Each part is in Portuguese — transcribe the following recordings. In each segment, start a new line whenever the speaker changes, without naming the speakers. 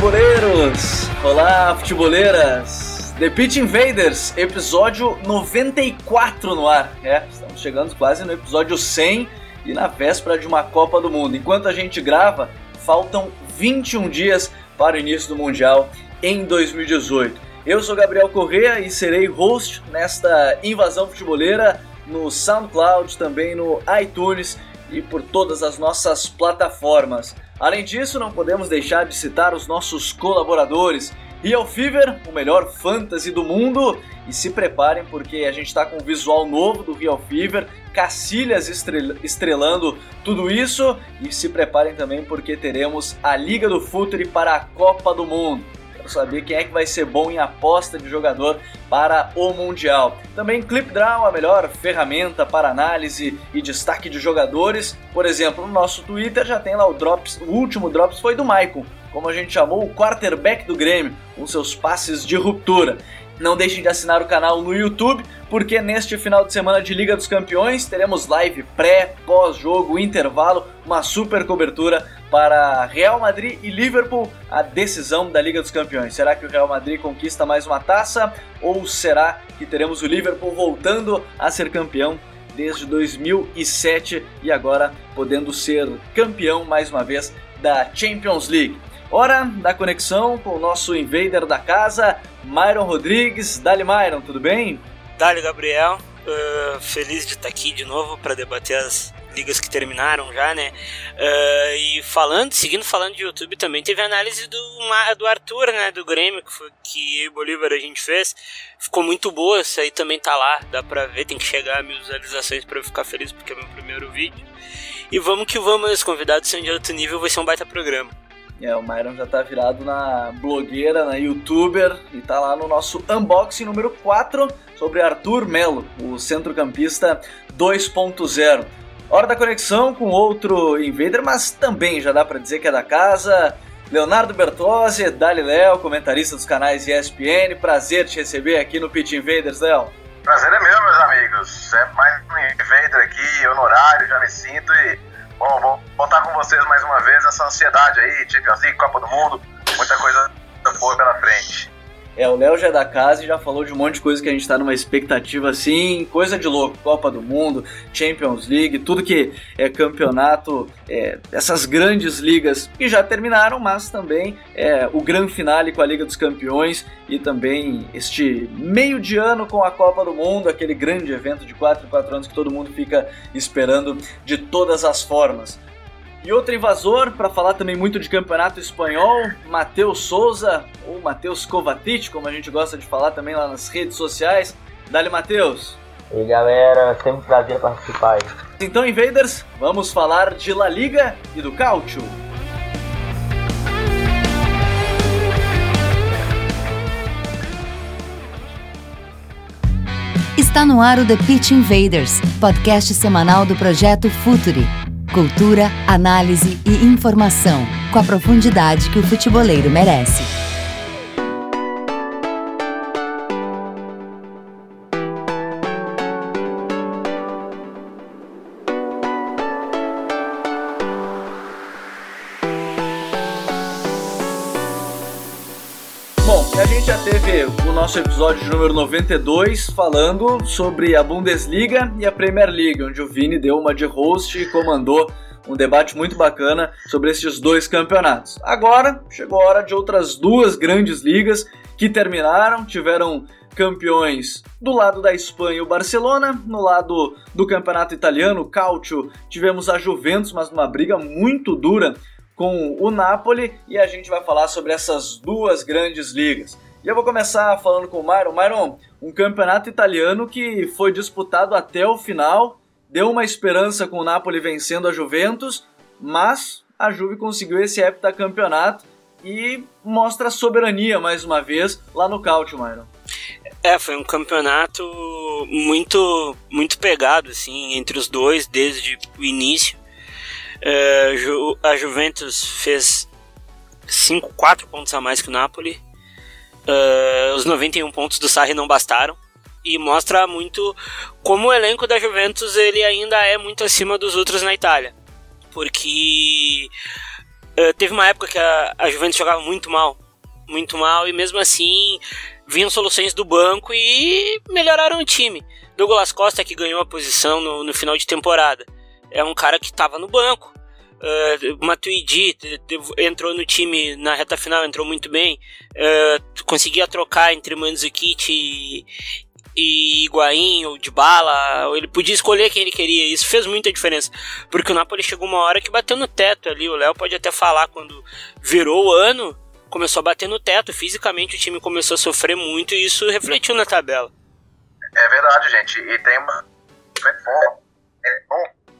Futeboleiros! Olá, futeboleiras! The Pitch Invaders, episódio 94 no ar. É, estamos chegando quase no episódio 100 e na véspera de uma Copa do Mundo. Enquanto a gente grava, faltam 21 dias para o início do Mundial em 2018. Eu sou Gabriel Correa e serei host nesta invasão futeboleira no SoundCloud, também no iTunes e por todas as nossas plataformas. Além disso, não podemos deixar de citar os nossos colaboradores. Real Fever, o melhor fantasy do mundo. E se preparem porque a gente está com um visual novo do Real Fever, Cacilhas estrelando tudo isso. E se preparem também porque teremos a Liga do Futuri para a Copa do Mundo saber quem é que vai ser bom em aposta de jogador para o Mundial. Também ClipDraw, a melhor ferramenta para análise e destaque de jogadores. Por exemplo, no nosso Twitter já tem lá o Drops, o último Drops foi do Maicon, como a gente chamou, o quarterback do Grêmio, com seus passes de ruptura. Não deixem de assinar o canal no YouTube, porque neste final de semana de Liga dos Campeões teremos live pré, pós-jogo, intervalo, uma super cobertura para Real Madrid e Liverpool, a decisão da Liga dos Campeões. Será que o Real Madrid conquista mais uma taça ou será que teremos o Liverpool voltando a ser campeão desde 2007 e agora podendo ser campeão mais uma vez da Champions League? Hora da conexão com o nosso invader da casa, Myron Rodrigues. Dali, Myron, tudo bem?
Dali, Gabriel. Uh, feliz de estar aqui de novo para debater as ligas que terminaram já, né? Uh, e falando, seguindo falando de YouTube, também teve análise do, do Arthur, né? Do Grêmio, que, foi, que eu Bolívar a gente fez. Ficou muito boa, isso aí também tá lá, dá pra ver, tem que chegar a mil visualizações para eu ficar feliz, porque é meu primeiro vídeo. E vamos que vamos, os convidados são de outro nível, vai ser um baita programa.
É, o Myron já tá virado na blogueira, na youtuber e tá lá no nosso unboxing número 4 sobre Arthur Melo, o centrocampista 2.0. Hora da conexão com outro invader, mas também já dá para dizer que é da casa. Leonardo Bertozzi, Dali Léo, comentarista dos canais ESPN. Prazer te receber aqui no Pit Invaders, Léo.
Prazer é meu, meus amigos. É mais um invader aqui, honorário, já me sinto e Bom, vou voltar com vocês mais uma vez essa ansiedade aí, Champions League, Copa do Mundo, muita coisa boa pela frente.
É, o Léo já é da casa e já falou de um monte de coisa que a gente tá numa expectativa assim, coisa de louco. Copa do Mundo, Champions League, tudo que é campeonato, é, essas grandes ligas que já terminaram, mas também é, o grande finale com a Liga dos Campeões e também este meio de ano com a Copa do Mundo, aquele grande evento de 4 em 4 anos que todo mundo fica esperando de todas as formas. E outro invasor, para falar também muito de campeonato espanhol, Matheus Souza, ou Matheus Kovacic, como a gente gosta de falar também lá nas redes sociais. Dali, Matheus.
E aí, galera, sempre um prazer participar aí.
Então, Invaders, vamos falar de La Liga e do Cautio.
Está no ar o The Pitch Invaders, podcast semanal do projeto Futuri Cultura, análise e informação, com a profundidade que o futeboleiro merece.
Nosso episódio número 92 falando sobre a Bundesliga e a Premier League, onde o Vini deu uma de host e comandou um debate muito bacana sobre esses dois campeonatos. Agora chegou a hora de outras duas grandes ligas que terminaram, tiveram campeões do lado da Espanha o Barcelona, no lado do campeonato italiano, o Calcio, tivemos a Juventus, mas numa briga muito dura com o Napoli e a gente vai falar sobre essas duas grandes ligas. E eu vou começar falando com o Myron. Myron, um campeonato italiano que foi disputado até o final, deu uma esperança com o Napoli vencendo a Juventus, mas a Juve conseguiu esse heptacampeonato e mostra a soberania mais uma vez lá no Cautio, Myron.
É, foi um campeonato muito muito pegado assim entre os dois desde o início. É, a Juventus fez 5, 4 pontos a mais que o Napoli. Uh, os 91 pontos do Sarri não bastaram e mostra muito como o elenco da Juventus ele ainda é muito acima dos outros na Itália. Porque uh, teve uma época que a, a Juventus jogava muito mal, muito mal, e mesmo assim vinham soluções do banco e melhoraram o time. Douglas Costa, que ganhou a posição no, no final de temporada, é um cara que estava no banco. Uh, Matuidi entrou no time na reta final, entrou muito bem. Uh, conseguia trocar entre Mandzukic e, e Higuaín ou de bala, ele podia escolher quem ele queria. Isso fez muita diferença, porque o Napoli chegou uma hora que bateu no teto ali. O Léo pode até falar quando virou o ano, começou a bater no teto. Fisicamente o time começou a sofrer muito e isso refletiu na tabela.
É verdade, gente. E tem uma.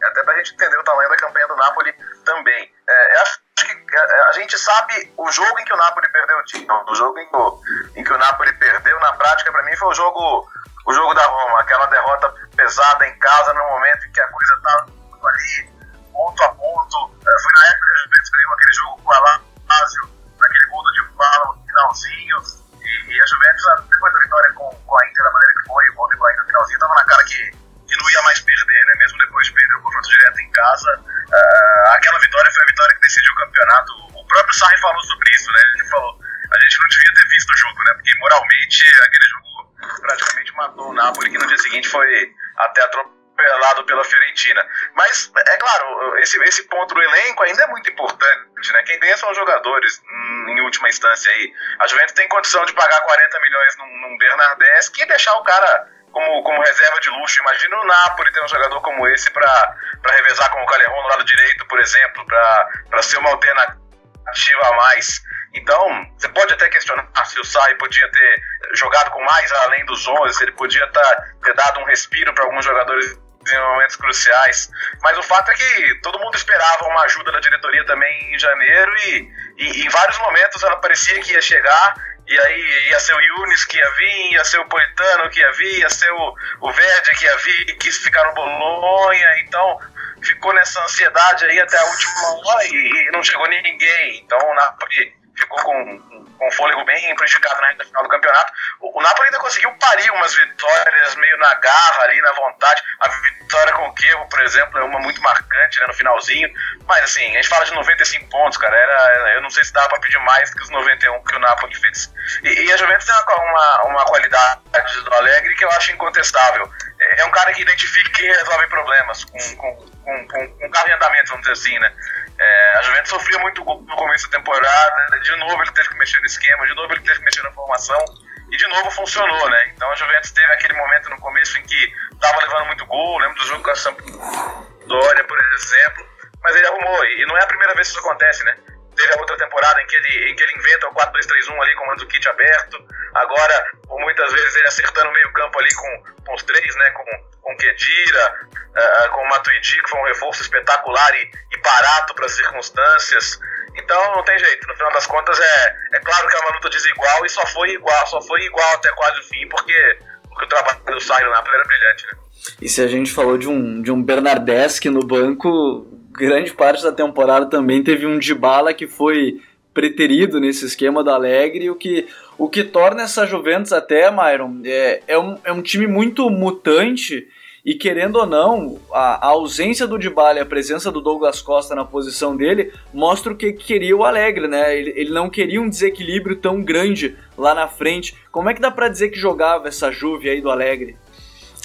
É até pra gente entender o tamanho da campanha do Napoli também. É, acho que é, a gente sabe o jogo em que o Napoli perdeu o time. O jogo em que o, em que o Napoli perdeu, na prática, para mim, foi o jogo o jogo da Roma, aquela derrota pesada em casa no momento em que a coisa estava ali, ponto a ponto. É, foi na época que a Juventus ganhou aquele jogo com a Lazio, naquele gol do Dybala no finalzinho, e, e, a Juventus, depois da vitória com, com a Inter da maneira que foi, o gol do Inter no finalzinho, estava na cara que, que não ia mais perder, né? mesmo depois de perder o confronto direto em casa. Uh, aquela vitória foi a vitória que decidiu o campeonato. O próprio Sarri falou sobre isso, né? Ele falou, a gente não devia ter visto o jogo, né? Porque moralmente aquele jogo praticamente matou o Napoli, que no dia seguinte foi até atropelado pela Fiorentina. Mas, é claro, esse, esse ponto do elenco ainda é muito importante, né? Quem ganha são os jogadores, em última instância aí. A Juventus tem condição de pagar 40 milhões num, num Bernardeschi e deixar o cara como, como reserva de luxo. Imagina o Napoli ter um jogador como esse para revezar com o Calerron no lado direito, por exemplo, para ser uma alternativa a mais. Então, você pode até questionar se o Sai podia ter jogado com mais além dos 11, se ele podia tá, ter dado um respiro para alguns jogadores em momentos cruciais. Mas o fato é que todo mundo esperava uma ajuda da diretoria também em janeiro e, e, em vários momentos ela parecia que ia chegar e aí ia ser o Yunis que ia vir, ia ser o Politano que ia vir, ia ser o, o Verde que ia vir, quis ficar no Bolonha, então ficou nessa ansiedade aí até a última hora e, e não chegou ninguém. Então Napoli ficou com, com um fôlego bem prejudicado na reta final do campeonato. O, o Napoli ainda conseguiu parir umas vitórias meio na garra ali, na vontade. A vitória com o Kievo, por exemplo, é uma muito marcante né, no finalzinho. Mas assim, a gente fala de 95 pontos, cara. Era, eu não sei se dava para pedir mais que os 91 que o Napoli fez. E, e a Juventus tem uma, uma, uma qualidade do Alegre que eu acho incontestável. É, um cara que identifica e resolve problemas com, com, com, com, com carro em andamento, vamos dizer assim, né? É, a Juventus sofria muito no começo da temporada, de novo ele teve que mexer no esquema, de novo ele teve que mexer na formação, e de novo funcionou, né? Então a Juventus teve aquele momento no começo em que estava levando muito gol, lembro do jogo com a Sampdoria, por exemplo, mas ele arrumou, e não é a primeira vez que isso acontece, né? Teve a outra temporada em que ele, em que ele inventa o 4-2-3-1 ali com o Mandzukic aberto, agora, por muitas vezes, ele acertando o meio campo ali com, com os três, né? Com, com Kedira, uh, com o Matuidi, que foi um reforço espetacular e, e barato para as circunstâncias. Então não tem jeito, no final das contas é, é claro que é uma luta desigual e só foi igual, só foi igual até quase o fim, porque, porque o trabalho do Saio na era brilhante, né?
E se a gente falou de um, de um Bernardeschi no banco, grande parte da temporada também teve um Dybala que foi preterido nesse esquema do Alegre, o que, o que torna essa Juventus até, Myron, é, é, um, é um time muito mutante e querendo ou não, a, a ausência do Dybala e a presença do Douglas Costa na posição dele mostra o que queria o Alegre, né? Ele, ele não queria um desequilíbrio tão grande lá na frente. Como é que dá para dizer que jogava essa Juve aí do Alegre?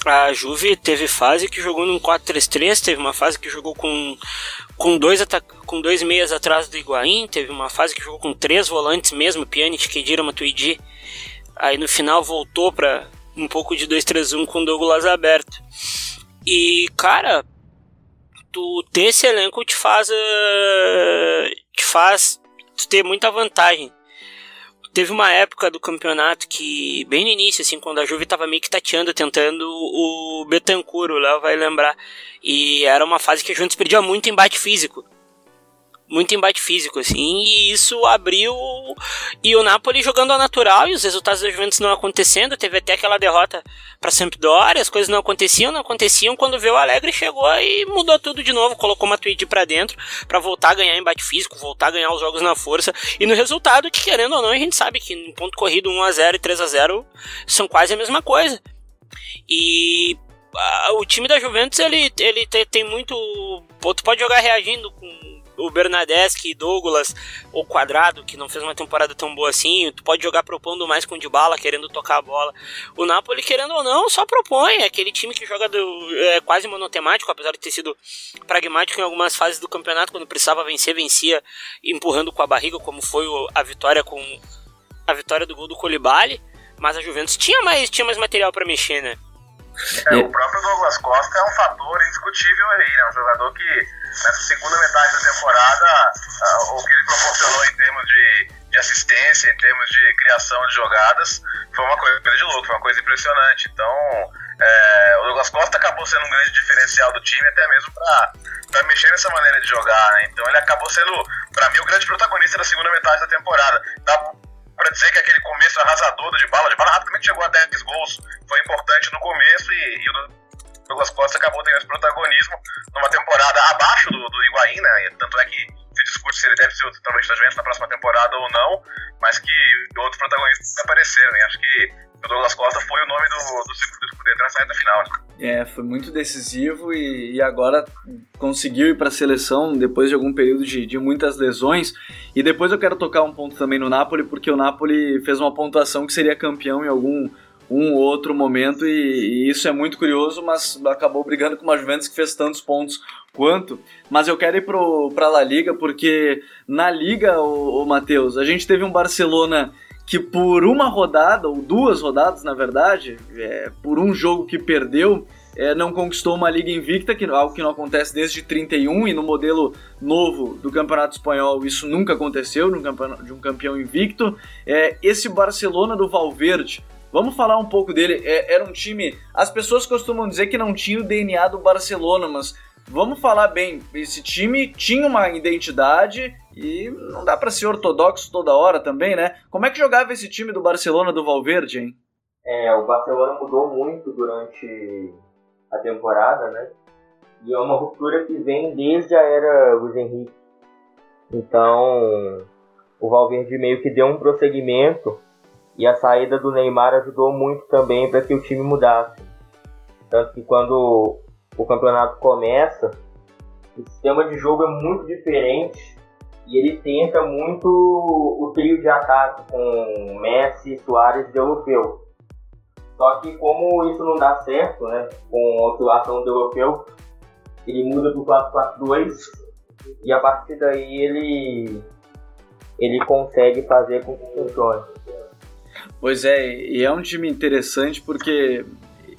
A Juve teve fase que jogou num 4-3-3, teve uma fase que jogou com, com, dois com dois meias atrás do Higuaín, teve uma fase que jogou com três volantes mesmo, Pjanic, Kedira, Matuidi. Aí no final voltou para um pouco de 2-3-1 com Douglas aberto. E, cara, tu ter esse elenco te faz. Uh, te faz ter muita vantagem. Teve uma época do campeonato que, bem no início, assim, quando a Juve tava meio que tateando, tentando o Betancur, o Léo vai lembrar. E era uma fase que a Juventus perdia muito embate físico. Muito embate físico, assim, e isso abriu. E o Napoli jogando ao natural e os resultados da Juventus não acontecendo. Teve até aquela derrota para Sampdoria, as coisas não aconteciam, não aconteciam. Quando veio o Alegre chegou e mudou tudo de novo, colocou uma tweet para dentro para voltar a ganhar embate físico, voltar a ganhar os jogos na força. E no resultado, que querendo ou não, a gente sabe que em ponto corrido 1 a 0 e 3 a 0 são quase a mesma coisa. E o time da Juventus ele, ele tem muito. Tu pode jogar reagindo com o Bernadeschi, Douglas ou Quadrado, que não fez uma temporada tão boa assim, tu pode jogar propondo mais com o Dybala, querendo tocar a bola. O Napoli, querendo ou não, só propõe. É aquele time que joga do, é, quase monotemático, apesar de ter sido pragmático em algumas fases do campeonato, quando precisava vencer, vencia empurrando com a barriga, como foi a vitória com a vitória do gol do Colibali. Mas a Juventus tinha mais, tinha mais material para mexer, né?
É, o próprio Douglas Costa é um fator indiscutível aí, né? Um jogador que nessa segunda metade da temporada, uh, o que ele proporcionou em termos de, de, assistência, em termos de criação de jogadas, foi uma coisa de louco, foi uma coisa impressionante. Então, é, o Douglas Costa acabou sendo um grande diferencial do time, até mesmo para mexer nessa maneira de jogar, né? Então, ele acabou sendo, para mim, o grande protagonista da segunda metade da temporada. Dá para dizer que aquele começo arrasador de bala, de bala rapidamente chegou a 10 gols, foi importante no começo e, e o Douglas Costa acabou tendo esse protagonismo numa temporada abaixo do, do Higuaín, né? Tanto é que se discute se ele deve ser o centroavante da Juventus na próxima temporada ou não, mas que outros protagonistas apareceram, né? Acho que o Douglas Costa foi o nome do, do ciclo do Scudetto na saída final. Né?
É, foi muito decisivo e, e agora conseguiu ir para a seleção depois de algum período de, de muitas lesões. E depois eu quero tocar um ponto também no Napoli, porque o Napoli fez uma pontuação que seria campeão em algum um ou outro momento e, e, isso é muito curioso, mas acabou brigando com uma Juventus que fez tantos pontos quanto. Mas eu quero ir para a La Liga porque na Liga, o, o Matheus, a gente teve um Barcelona que por uma rodada, ou duas rodadas na verdade, é, por um jogo que perdeu, é, não conquistou uma liga invicta, que, algo que não acontece desde 31 e no modelo novo do Campeonato Espanhol isso nunca aconteceu, de um campeão invicto. É, esse Barcelona do Valverde, Vamos falar um pouco dele. É, era um time. As pessoas costumam dizer que não tinha o DNA do Barcelona, mas vamos falar bem. Esse time tinha uma identidade e não dá para ser ortodoxo toda hora também, né? Como é que jogava esse time do Barcelona do Valverde, hein?
É, o Barcelona mudou muito durante a temporada, né? E é uma ruptura que vem desde a era Luiz Henrique. Então, o Valverde meio que deu um prosseguimento e a saída do Neymar ajudou muito também para que o time mudasse. Tanto que quando o campeonato começa, o sistema de jogo é muito diferente e ele tenta muito o trio de ataque com Messi, Soares e Europeu. Só que como isso não dá certo, né, com a oscilação do Europeu, ele muda para o 4-4-2 e a partir daí ele ele consegue fazer com que funcione.
Pois é, e é um time interessante porque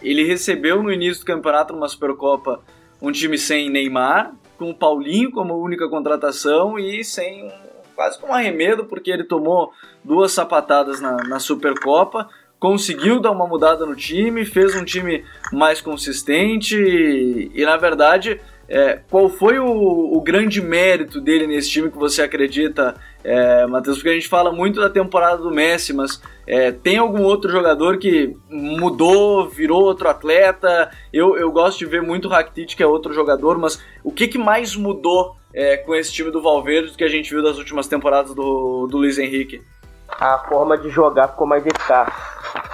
ele recebeu no início do campeonato numa Supercopa um time sem Neymar, com o Paulinho como única contratação e sem quase com um arremedo, porque ele tomou duas sapatadas na, na Supercopa, conseguiu dar uma mudada no time, fez um time mais consistente e, e na verdade, é, qual foi o, o, grande mérito dele nesse time que você acredita é, Matheus, porque a gente fala muito da temporada do Messi, mas é, tem algum outro jogador que mudou, virou outro atleta? Eu, eu gosto de ver muito o Rakitic, que é outro jogador, mas o que, que mais mudou é, com esse time do Valverde que a gente viu das últimas temporadas do, do Luiz Henrique?
A forma de jogar ficou mais eficaz.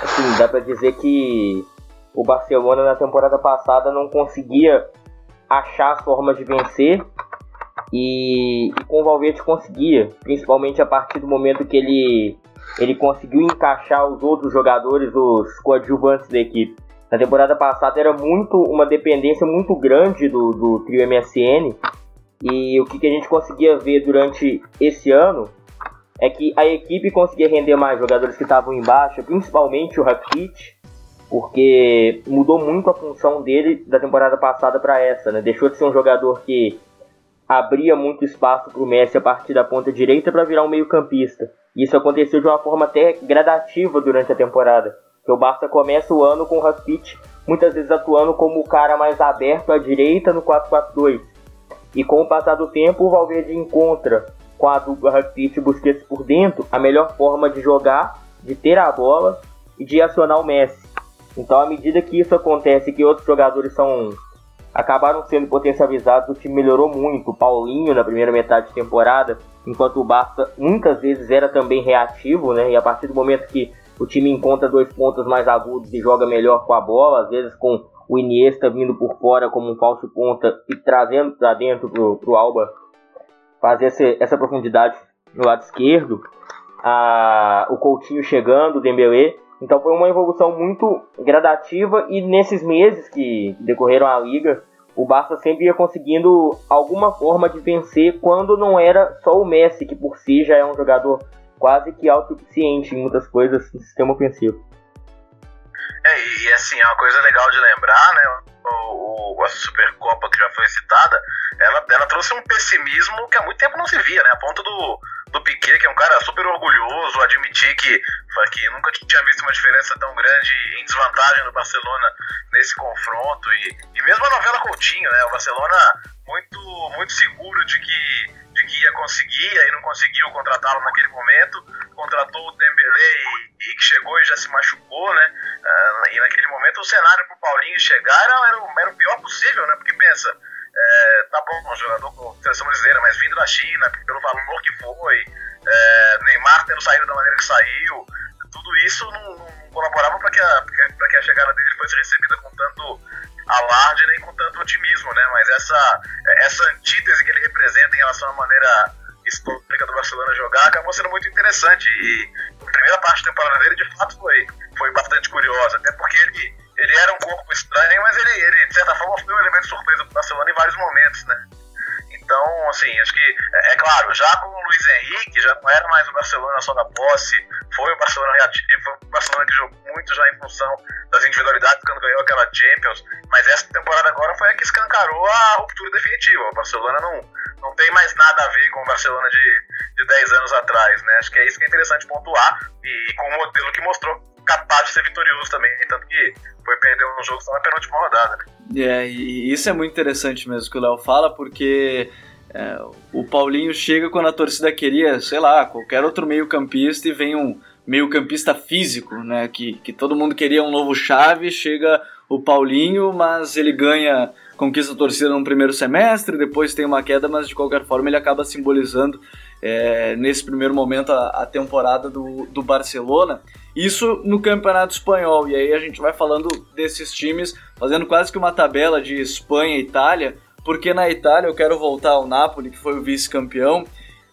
Assim, dá para dizer que o Barcelona na temporada passada não conseguia achar as formas de vencer e, e com o Valverde conseguia, principalmente a partir do momento que ele, ele conseguiu encaixar os outros jogadores, os coadjuvantes da equipe. Na temporada passada era muito uma dependência muito grande do, do trio MSN e o que, que a gente conseguia ver durante esse ano é que a equipe conseguia render mais jogadores que estavam embaixo, principalmente o Rakitic, porque mudou muito a função dele da temporada passada para essa, né? Deixou de ser um jogador que abria muito espaço para o Messi a partir da ponta direita para virar um meio-campista. Isso aconteceu de uma forma até gradativa durante a temporada. Que o Barça começa o ano com o Rakitic muitas vezes atuando como o cara mais aberto à direita no 4-4-2. E com o passar do tempo, o Valverde encontra com a dupla Rakitic e Busquets por dentro a melhor forma de jogar, de ter a bola e de acionar o Messi. Então, à medida que isso acontece, que outros jogadores são acabaram sendo potencializados, o time melhorou muito. O Paulinho na primeira metade de temporada, enquanto o Barça muitas vezes era também reativo, né? E a partir do momento que o time encontra dois pontos mais agudos e joga melhor com a bola, às vezes com o Iniesta vindo por fora como um falso ponta e trazendo para dentro pro, pro Alba fazer essa, essa profundidade no lado esquerdo. A, o Coutinho chegando, o Dembélé. Então foi uma evolução muito gradativa e nesses meses que decorreram a liga, o Barça sempre ia conseguindo alguma forma de vencer quando não era só o Messi, que por si já é um jogador quase que autossuficiente em muitas coisas no sistema ofensivo.
É, e assim, é uma coisa legal de lembrar, né? O, o, a Supercopa que já foi citada, ela, ela trouxe um pessimismo que há muito tempo não se via, né? A ponto do, do Piquet, que é um cara super orgulhoso, admitir que, que nunca tinha visto uma diferença tão grande em desvantagem do Barcelona nesse confronto. E, e mesmo a novela Coutinho, né? O Barcelona muito, muito seguro de que de que ia conseguir, aí não conseguiu contratá-lo naquele momento, contratou o Dembélé e, e que chegou e já se machucou, né? Naquele momento o cenário para o Paulinho chegar era, era, o, era, o, pior possível, né? Porque pensa, é, tá bom, um jogador com seleção brasileira, mas vindo da China, pelo valor que foi, é, Neymar tendo saído da maneira que saiu, tudo isso não, não colaborava para que, a, que a chegada dele fosse recebida com tanto alarde nem com tanto otimismo, né? Mas essa, essa antítese que ele representa em relação à maneira histórica do Barcelona jogar acabou sendo muito interessante. E a primeira parte da temporada dele, de fato, foi, foi bastante curiosa, até porque ele, ele era um corpo estranho, mas ele, ele de certa forma, foi um elemento surpresa para o Barcelona em vários momentos, né? Então, assim, acho que, é, é, claro, já com o Luiz Henrique, já não era mais o Barcelona só da posse, foi o Barcelona reativo, foi o Barcelona que jogou muito já em função das individualidades quando ganhou aquela Champions, mas essa temporada agora foi a que escancarou a ruptura definitiva. O Barcelona não, não tem mais nada a ver com o Barcelona de, de 10 anos atrás, né? Acho que é isso que é interessante pontuar e com o modelo que mostrou capaz de ser vitorioso também, tanto que foi perder um jogo só na penúltima rodada. Né?
É, e isso é muito interessante mesmo que o Léo fala, porque é, o Paulinho chega quando a torcida queria, sei lá, qualquer outro meio-campista e vem um meio-campista físico, né? Que, que todo mundo queria um novo chave, chega o Paulinho, mas ele ganha, conquista a torcida no primeiro semestre, depois tem uma queda, mas de qualquer forma ele acaba simbolizando é, nesse primeiro momento a, a temporada do, do Barcelona. Isso no Campeonato Espanhol. E aí a gente vai falando desses times, fazendo quase que uma tabela de Espanha e Itália, porque na Itália eu quero voltar ao Napoli, que foi o vice-campeão.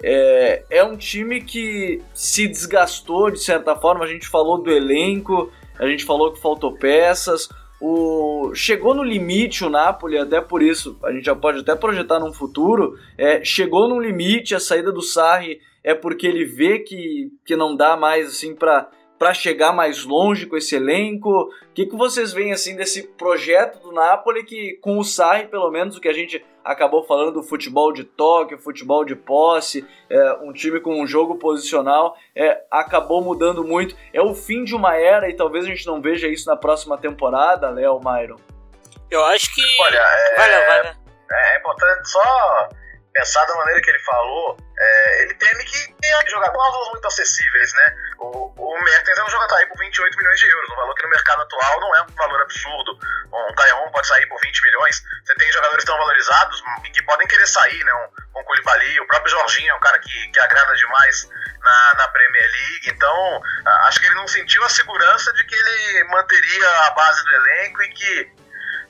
É, é um time que se desgastou de certa forma. A gente falou do elenco, a gente falou que faltou peças. O, chegou no limite o Napoli, até por isso a gente já pode até projetar num futuro. É, chegou no limite, a saída do Sarri é porque ele vê que, que não dá mais assim para para chegar mais longe com esse elenco? O que, que vocês veem assim desse projeto do Napoli que com o Sarri, pelo menos o que a gente acabou falando do futebol de toque, futebol de posse, é, um time com um jogo posicional, é, acabou mudando muito. É o fim de uma era e talvez a gente não veja isso na próxima temporada, Léo Myron.
Eu acho que.
Olha, é, vai vai lá. É importante só pensar da maneira que ele falou, é, ele teme que jogar valores muito acessíveis, né? O, o Mertens é um jogador aí por 28 milhões de euros, um valor que no mercado atual não é um valor absurdo. Um Calhão pode sair por 20 milhões. Você tem jogadores tão valorizados que podem querer sair, né? Um, um Koulibaly, o próprio Jorginho é um cara que, que agrada demais na, na Premier League. Então, acho que ele não sentiu a segurança de que ele manteria a base do elenco e que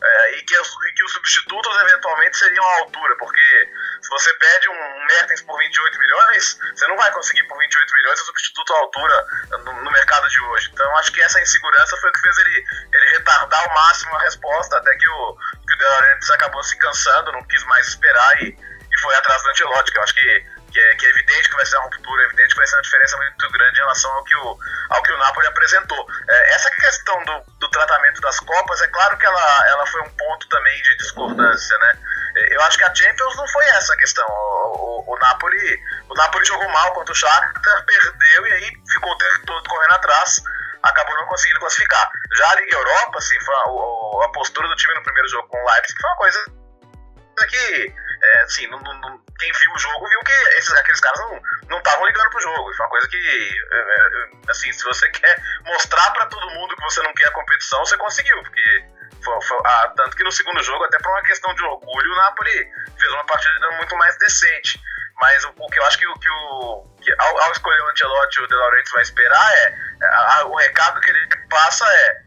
é, e, que, e que os substitutos eventualmente seriam à altura, porque se você pede um Mertens por 28 milhões, você não vai conseguir por 28 milhões o substituto à altura no, no, mercado de hoje. Então acho que essa insegurança foi o que fez ele, ele retardar ao máximo a resposta, até que o, que o acabou se cansando, não quis mais esperar e, e foi atrás do Ancelotti, que eu acho que, que, é, que é evidente que vai ser uma ruptura, é evidente que vai ser uma diferença muito grande em relação ao que o, ao que o Napoli apresentou. É, essa questão do, do tratamento das Copas, é claro que ela, ela foi um ponto também de discordância, né? Eu acho que a Champions não foi essa a questão. O, o, o, Napoli, o Napoli jogou mal contra o Shakhtar, perdeu e aí ficou o tempo todo correndo atrás, acabou não conseguindo classificar. Já a Liga Europa, assim, a, a, postura do time no primeiro jogo com o Leipzig foi uma coisa que, é, assim, não, não, quem viu o jogo viu que esses, aqueles caras não estavam ligando pro jogo. Foi uma coisa que, é, é, assim, se você quer mostrar para todo mundo que você não quer a competição, você conseguiu, porque foi, foi, ah, tanto que no segundo jogo, até por uma questão de orgulho, o Napoli fez uma partida muito mais decente. Mas o, o que eu acho que, que, o, que ao, ao, escolher o Ancelotti, o De Laurentiis vai esperar é, é a, o recado que ele passa é,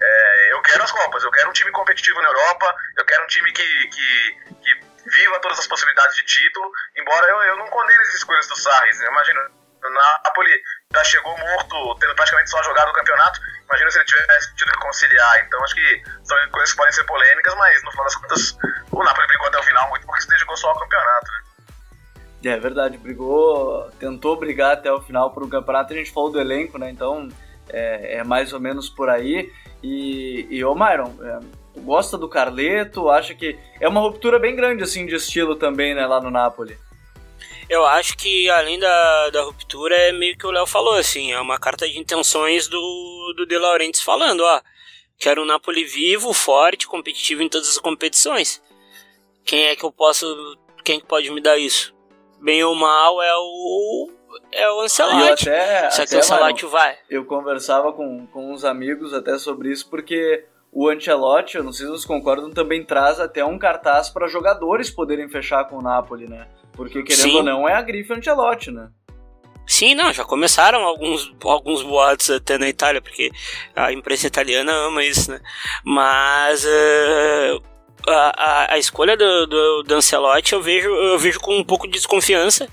é, eu quero as Copas, eu quero um time competitivo na Europa, eu quero um time que, que, que viva todas as possibilidades de título, embora eu, eu não condene as escolhas do Sarri. Né? Imagina, o Napoli já chegou morto, tendo praticamente só jogado o campeonato. Imagina se ele tivesse tido que conciliar. Então acho que são coisas que podem ser polêmicas, mas no final das contas o Napoli brigou até o final muito porque se dedicou só ao campeonato. Né?
É verdade, brigou, tentou brigar até o final por um campeonato. A gente falou do elenco, né? Então é, é mais ou menos por aí. E, e ô Myron, é, gosta do Carleto? Acha que é uma ruptura bem grande assim de estilo também, né, lá no Napoli?
Eu acho que além da, da ruptura é meio que o Léo falou, assim, é uma carta de intenções do, do De Laurentiis falando, ó, quero um Napoli vivo, forte, competitivo em todas as competições. Quem é que eu posso, quem que pode me dar isso? Bem ou mal é o é o Ancelotti.
Até,
Só que o Ancelotti vai.
Eu conversava com, com uns amigos até sobre isso, porque o Ancelotti, eu não sei se vocês concordam, também traz até um cartaz para jogadores poderem fechar com o Napoli, né? Porque querendo Sim. ou não, é a grife Ancelotti, né?
Sim, não, já começaram alguns, alguns boatos até na Itália, porque a imprensa italiana ama isso, né? Mas uh, a, a, a, escolha do, do, do Ancelotti eu vejo, eu vejo com um pouco de desconfiança,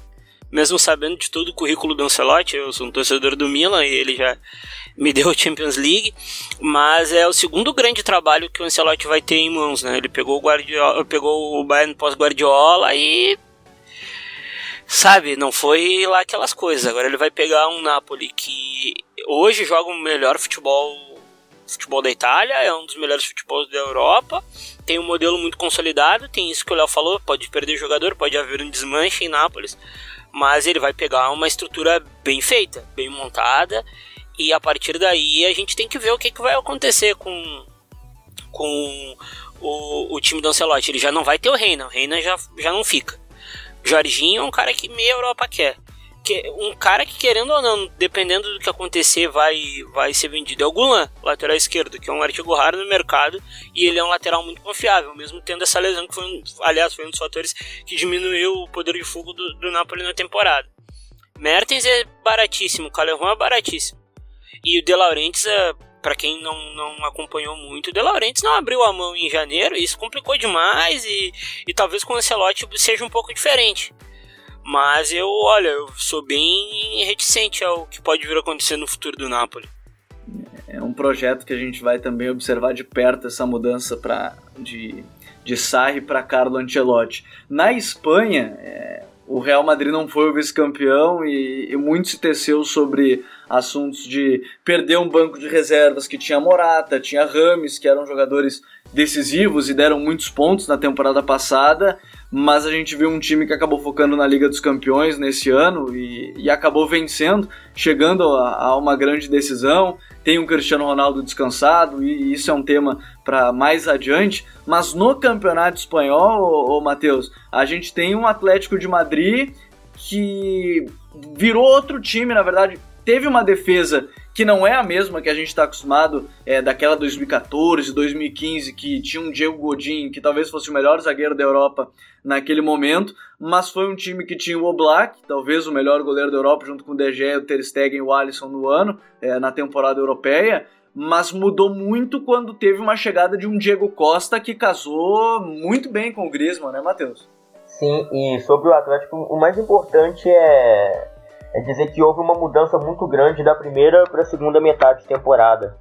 mesmo sabendo de todo o currículo do Ancelotti, eu sou um torcedor do Milan e ele já me deu a Champions League, mas é o segundo grande trabalho que o Ancelotti vai ter em mãos, né? Ele pegou o Guardiola, pegou o Bayern pós Guardiola e sabe, não foi lá aquelas coisas. Agora ele vai pegar um Napoli que hoje joga o melhor futebol futebol da Itália, é um dos melhores futebols da Europa, tem um modelo muito consolidado, tem isso que o Léo falou, pode perder jogador, pode haver um desmanche em Nápoles, mas ele vai pegar uma estrutura bem feita, bem montada, e a partir daí a gente tem que ver o que, que vai acontecer com, com o, o time do Ancelotti. Ele já não vai ter o Reina, o Reina já, já não fica. Jorginho é um cara que meia Europa quer. Que, um cara que, querendo ou não, dependendo do que acontecer, vai, vai ser vendido. É o Gulan, lateral esquerdo, que é um artigo raro no mercado e ele é um lateral muito confiável, mesmo tendo essa lesão, que foi, um, aliás, foi um dos fatores que diminuiu o poder de fogo do, do Napoli na temporada. Mertens é baratíssimo, o Calerron é baratíssimo. E o De Laurentiis, é, para quem não, não acompanhou muito, o De Laurentiis não abriu a mão em janeiro, isso complicou demais e, e talvez com o Ancelotti seja um pouco diferente. Mas eu, olha, eu sou bem reticente ao que pode vir a acontecer no futuro do Napoli.
É um projeto que a gente vai também observar de perto essa mudança pra, de, de Sarri para Carlo Ancelotti. Na Espanha, é, o Real Madrid não foi o vice-campeão e, e, muito se teceu sobre assuntos de perder um banco de reservas que tinha Morata, tinha Rames, que eram jogadores decisivos e deram muitos pontos na temporada passada, mas a gente viu um time que acabou focando na Liga dos Campeões nesse ano e, e acabou vencendo, chegando a, a, uma grande decisão. Tem um Cristiano Ronaldo descansado e isso é um tema para mais adiante. Mas no Campeonato Espanhol, ô, ô Matheus, a gente tem um Atlético de Madrid que virou outro time, na verdade, teve uma defesa que não é a mesma que a gente está acostumado é, daquela 2014, 2015, que tinha um Diego Godin, que talvez fosse o melhor zagueiro da Europa naquele momento, mas foi um time que tinha o Oblak, talvez o melhor goleiro da Europa, junto com o De Gea, o Ter Stegen e o Alisson no ano, é, na temporada europeia, mas mudou muito quando teve uma chegada de um Diego Costa que casou muito bem com o Griezmann, né, Matheus?
Sim, e sobre o Atlético, o mais importante é é dizer que houve uma mudança muito grande da primeira para a segunda metade de temporada.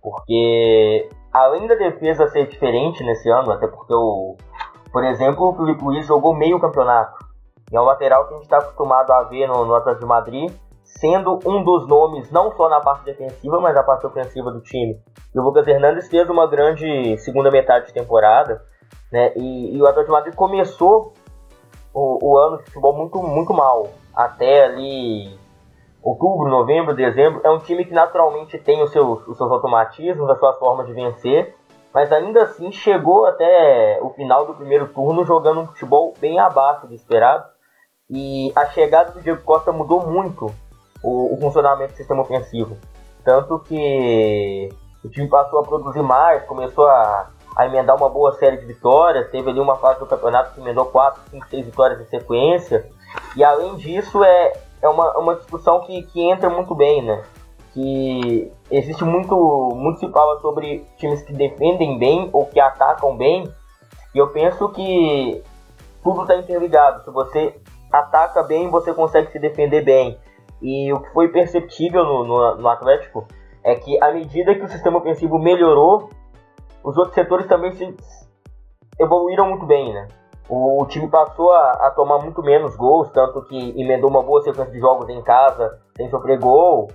Porque além da defesa ser diferente nesse ano, até porque o, por exemplo, o Felipe Luiz jogou meio campeonato. E é um lateral que a gente está acostumado a ver no, no Atlético de Madrid, sendo um dos nomes não só na parte defensiva, mas na parte ofensiva do time. E o Lucas Hernandes fez uma grande segunda metade de temporada, né? E, e o Atlético de Madrid começou o, o ano de futebol muito, muito mal até ali outubro, novembro, dezembro, é um time que naturalmente tem os seus, os seus automatismos, as suas formas de vencer, mas ainda assim chegou até o final do primeiro turno jogando um futebol bem abaixo do esperado. E a chegada do Diego Costa mudou muito o, o funcionamento do sistema ofensivo. Tanto que o time passou a produzir mais, começou a, a emendar uma boa série de vitórias. Teve ali uma fase do campeonato que emendou 4, 5, 6 vitórias em sequência. E além disso, é, é uma, uma discussão que, que entra muito bem, né? Que existe muito, muito se fala sobre times que defendem bem ou que atacam bem. E eu penso que tudo está interligado. Se você ataca bem, você consegue se defender bem. E o que foi perceptível no, no, no Atlético é que à medida que o sistema ofensivo melhorou, os outros setores também se evoluíram muito bem, né? O, time passou a, a, tomar muito menos gols, tanto que emendou uma boa sequência de jogos em casa sem sofrer gol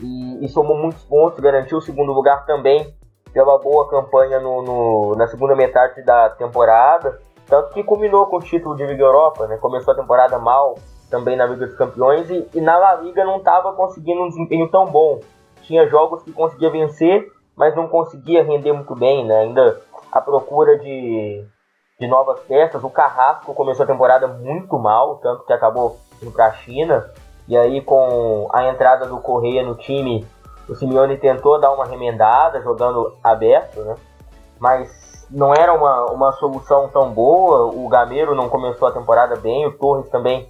e, e somou muitos pontos, garantiu o segundo lugar também pela boa campanha no, no, na segunda metade da temporada, tanto que culminou com o título de Liga Europa, né? Começou a temporada mal também na Liga dos Campeões e, e na La Liga não estava conseguindo um desempenho tão bom. Tinha jogos que conseguia vencer, mas não conseguia render muito bem, né? Ainda à procura de, de novas peças. O Carrasco começou a temporada muito mal, tanto que acabou indo para a China. E aí, com a entrada do Correia no time, o Simeone tentou dar uma remendada, jogando aberto, né? Mas não era uma, uma solução tão boa. O Gameiro não começou a temporada bem, o Torres também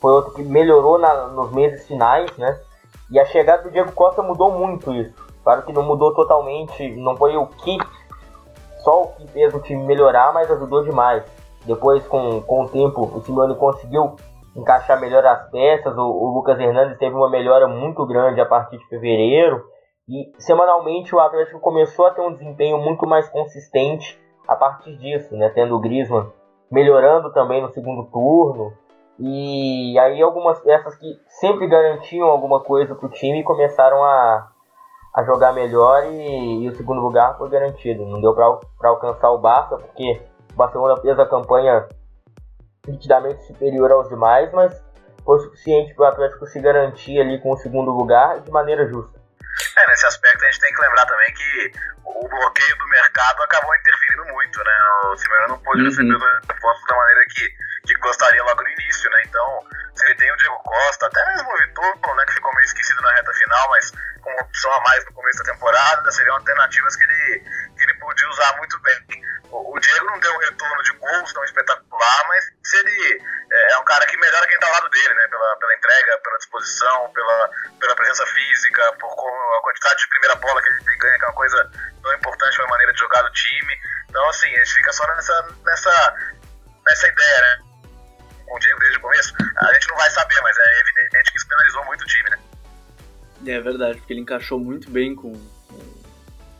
foi outro que melhorou na, nos meses finais, né? E a chegada do Diego Costa mudou muito isso. Claro que não mudou totalmente, não foi o que só o que fez o time melhorar, mas ajudou demais. Depois, com, com o tempo, o Simeone conseguiu encaixar melhor as peças. O, o, Lucas Hernandes teve uma melhora muito grande a partir de fevereiro. E semanalmente o Atlético começou a ter um desempenho muito mais consistente a partir disso, né? Tendo o Griezmann melhorando também no segundo turno. E aí algumas peças que sempre garantiam alguma coisa para o time começaram a, a jogar melhor e, e, o segundo lugar foi garantido. Não deu para alcançar o Barça, porque o Barcelona fez a campanha nitidamente superior aos demais, mas foi suficiente para o Atlético se garantir ali com o segundo lugar de maneira justa.
É, nesse aspecto a gente tem que lembrar também que o bloqueio do mercado acabou interferindo muito, né? O Simeone não pôde uhum. receber os reforços da maneira que, que gostaria logo no início, né? Então, se ele tem o Diego Costa, até mesmo o Vitor, né, que ficou meio esquecido na reta final, mas com uma opção a mais no começo da temporada, seriam alternativas que ele, que ele podia usar muito bem. O, o Diego não deu um retorno de gols tão espetacular, mas se ele é, é um cara que melhora quem está ao lado dele, né? Pela, pela entrega, pela disposição, pela, pela presença física, por a quantidade de primeira bola que ele ganha, que é uma coisa tão importante para a maneira de jogar do time. Então, assim, a gente fica só nessa, nessa, nessa ideia, né? Com o Diego desde o começo. A gente não vai saber, mas é evidente que isso penalizou muito o time, né?
É verdade, porque ele encaixou muito bem com,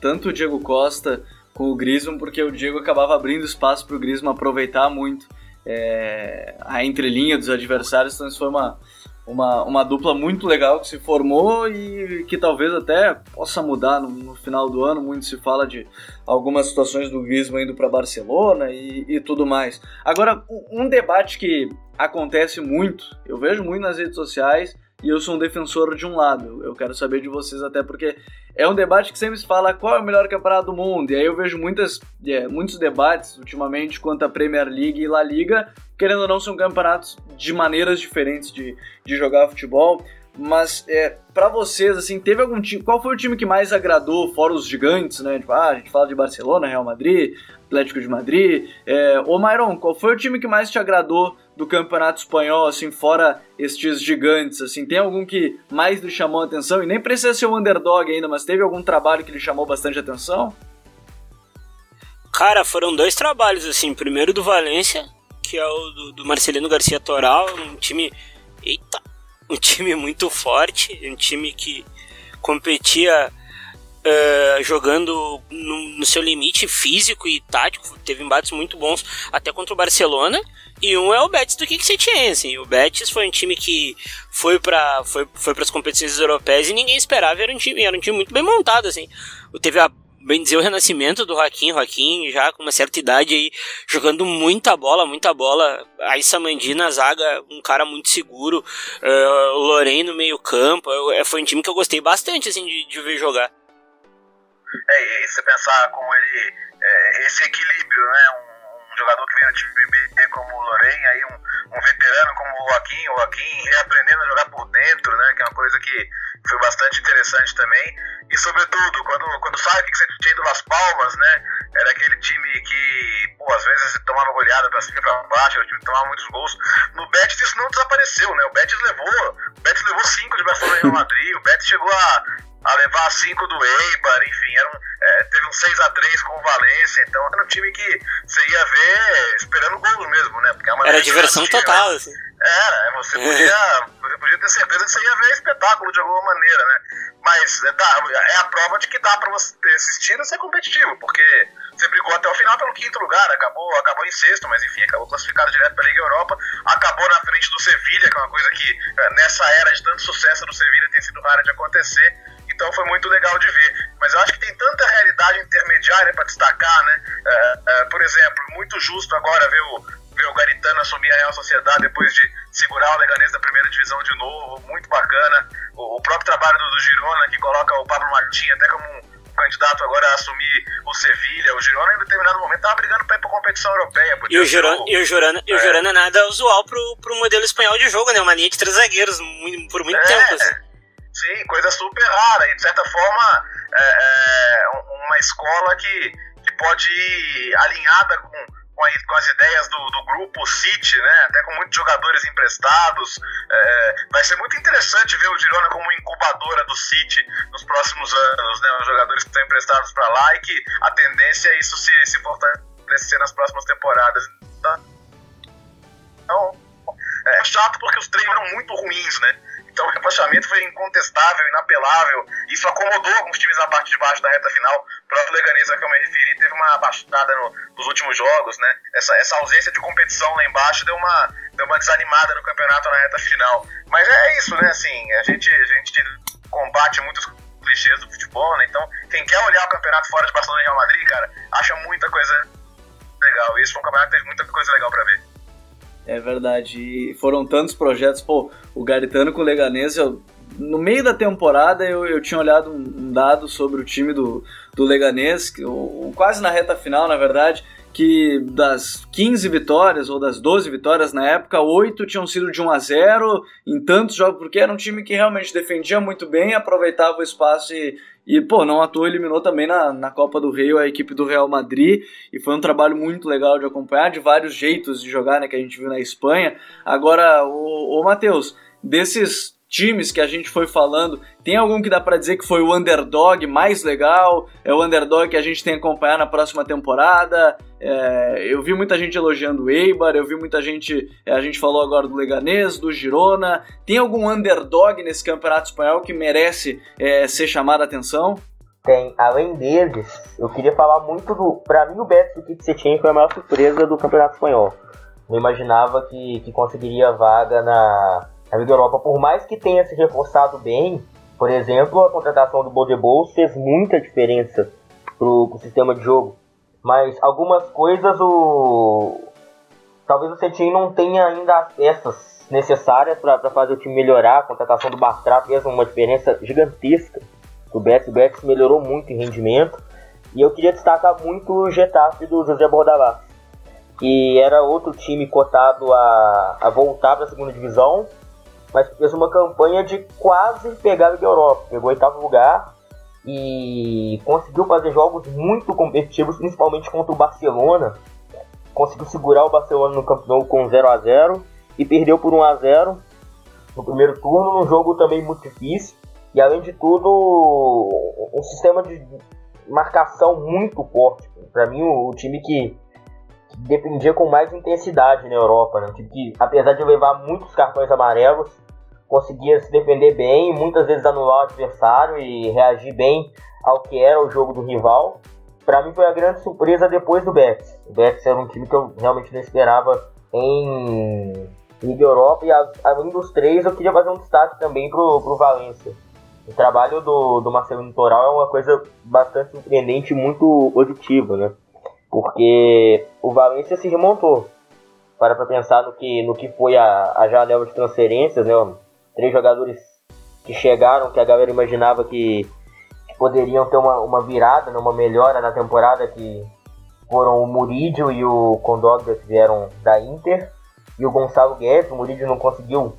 tanto o Diego Costa com o Griezmann, porque o Diego acabava abrindo espaço para o Griezmann aproveitar muito é, a entrelinha dos adversários, então isso foi uma, uma, uma dupla muito legal que se formou e que talvez até possa mudar no, no final do ano. Muito se fala de algumas situações do Griezmann indo para Barcelona e, e, tudo mais. Agora, um debate que acontece muito, eu vejo muito nas redes sociais, e eu sou um defensor de um lado. Eu quero saber de vocês até porque é um debate que sempre se fala qual é o melhor campeonato do mundo. E aí eu vejo muitas, é, muitos debates ultimamente quanto a Premier League e La Liga, querendo ou não, são campeonatos de maneiras diferentes de, de jogar futebol. Mas é, para vocês, assim, teve algum time. Qual foi o time que mais agradou, fora os gigantes, né? Tipo, ah, a gente fala de Barcelona, Real Madrid, Atlético de Madrid. É, ô Myron, qual foi o time que mais te agradou do Campeonato Espanhol, assim, fora estes gigantes? Assim, tem algum que mais lhe chamou a atenção? E nem precisa ser um underdog ainda, mas teve algum trabalho que lhe chamou bastante atenção?
Cara, foram dois trabalhos, assim. Primeiro do Valência, que é o do, do Marcelino Garcia Toral, um time. Eita! um time muito forte, um time que competia uh, jogando no, no, seu limite físico e tático, teve embates muito bons até contra o Barcelona. E um é o Betis do Kik assim. O Betis foi um time que foi para foi, foi as competições europeias e ninguém esperava, era um time, era um time muito bem montado, assim. Teve a bem dizer, o renascimento do Joaquim, Joaquim já com uma certa idade aí, jogando muita bola, muita bola. Aí Samandi na zaga, um cara muito seguro. Uh, o Lorém no meio campo. Eu, foi um time que eu gostei bastante, assim, de, de ver jogar.
É, e você pensar como ele. É, esse equilíbrio, né? Um, um, jogador que vem no time B como o Lorém, aí um, um veterano como o Joaquim, o Joaquim reaprendendo a jogar por dentro, né? Que é uma coisa que foi bastante interessante também. E sobretudo, quando, quando sabe o que você tinha do Las Palmas, né? Era aquele time que, pô, às vezes tomava goleada pra cima e pra baixo, o time tomava muitos gols. No Betis isso não desapareceu, né? O Betis levou, o Betis levou cinco de Barcelona e Real Madrid, o Betis chegou a, a levar cinco do Eibar, enfim, era um, é, teve um 6x3 com o Valência, então era um time que você ia ver esperando gol mesmo, né?
Porque é era diversão total, né? assim.
Era, você podia, você podia ter certeza que você ia ver espetáculo de alguma maneira, né? Mas é, tá, é a prova de que dá pra você assistir e ser competitivo, porque você brigou até o final pelo quinto lugar, acabou, acabou em sexto, mas enfim, acabou classificado direto para a Liga Europa, acabou na frente do Sevilha, que é uma coisa que é, nessa era de tanto sucesso do Sevilha tem sido rara de acontecer, então foi muito legal de ver. Mas eu acho que tem tanta realidade intermediária para destacar, né? É, é, por exemplo, muito justo agora ver o, ver o Garitano assumir a Real Sociedade depois de segurar o Leganês da primeira divisão de novo, muito bacana. O, o próprio trabalho do, do, Girona, que coloca o Pablo Martins até como um, candidato agora a assumir o Sevilha. O Girona, em determinado momento, estava brigando para ir para competição europeia.
E o, Girona, e, o Girona, é. e o Girona nada usual pro, pro modelo espanhol de jogo, né? Uma linha de três zagueiros por muito é, tempo. Assim.
Sim, coisa super rara. E, de certa forma, é, é uma escola que, que pode ir alinhada com com, a, com as ideias do, do, grupo City, né? Até com muitos jogadores emprestados. É, vai ser muito interessante ver o Girona como incubadora do City nos próximos anos, né? Os jogadores que estão emprestados para lá e que a tendência é isso se, se fortalecer nas próximas temporadas. Então, é chato porque os treinos eram muito ruins, né? Então o rebaixamento foi incontestável, inapelável. Isso acomodou alguns times na parte de baixo da reta final. O próprio Leganês, a que eu me referi, teve uma baixada no, nos últimos jogos, né? Essa, essa ausência de competição lá embaixo deu uma, deu uma desanimada no campeonato na reta final. Mas é isso, né? Assim, a gente, a gente combate muitos clichês do futebol, né? Então, quem quer olhar o campeonato fora de Barcelona e Real Madrid, cara, acha muita coisa legal. Esse foi um campeonato que teve muita coisa legal para ver.
É verdade. E foram tantos projetos. Pô, o Garitano com o Leganês, eu, no meio da temporada eu, eu tinha olhado um, dado sobre o time do, do Leganês, que, o, quase na reta final, na verdade, que das 15 vitórias, ou das 12 vitórias na época, 8 tinham sido de 1 a 0 em tantos jogos, porque era um time que realmente defendia muito bem, aproveitava o espaço e, e, pô, não à toa eliminou também na, na Copa do Rei a equipe do Real Madrid. E foi um trabalho muito legal de acompanhar, de vários jeitos de jogar, né, que a gente viu na Espanha. Agora, o, o Matheus, desses times que a gente foi falando, tem algum que dá para dizer que foi o underdog mais legal? É o underdog que a gente tem que acompanhar na próxima temporada? É, eu vi muita gente elogiando o Eibar, eu vi muita gente. É, a gente falou agora do Leganês, do Girona. Tem algum underdog nesse campeonato espanhol que merece é, ser chamado a atenção?
Tem, além deles, eu queria falar muito do. Pra mim, o Betis do que tinha foi a maior surpresa do campeonato espanhol. Não imaginava que, que conseguiria vaga na, a Liga Europa, por mais que tenha se reforçado bem, por exemplo, a contratação do Bodebol fez muita diferença pro, pro sistema de jogo. Mas algumas coisas o. Talvez o Cetim não tenha ainda as peças necessárias para fazer o time melhorar. A contratação do Bartra fez uma diferença gigantesca. O Betis, o Betis melhorou muito em rendimento. E eu queria destacar muito o Getafe do José Bordalás, que era outro time cotado a, a voltar para a segunda divisão, mas fez uma campanha de quase pegar a Europa. Pegou oitavo lugar e conseguiu fazer jogos muito competitivos, principalmente contra o Barcelona. Conseguiu segurar o Barcelona no campeonato com 0 a 0 e perdeu por 1 a 0 no primeiro turno, num jogo também muito difícil. E além de tudo, um sistema de marcação muito forte. Para mim, o, time que, que dependia com mais intensidade na Europa. Né? Um time que, apesar de levar muitos cartões amarelos, conseguia se defender bem, muitas vezes anular o adversário e reagir bem ao que era o jogo do rival. Para mim foi a grande surpresa depois do Betis. O Betis era um time que eu realmente não esperava em Liga Europa e além dos três eu queria fazer um destaque também pro, pro Valência. O trabalho do, do Marcelo Toral é uma coisa bastante surpreendente e muito positiva, né? Porque o Valência se remontou. Para pra pensar no que, no que foi a, a janela de transferências, né? Três jogadores que chegaram, que a galera imaginava que, poderiam ter uma, uma virada, né, uma melhora na temporada que foram o Murídio e o Condoglia que vieram da Inter e o Gonçalo Guedes. O Murídio não conseguiu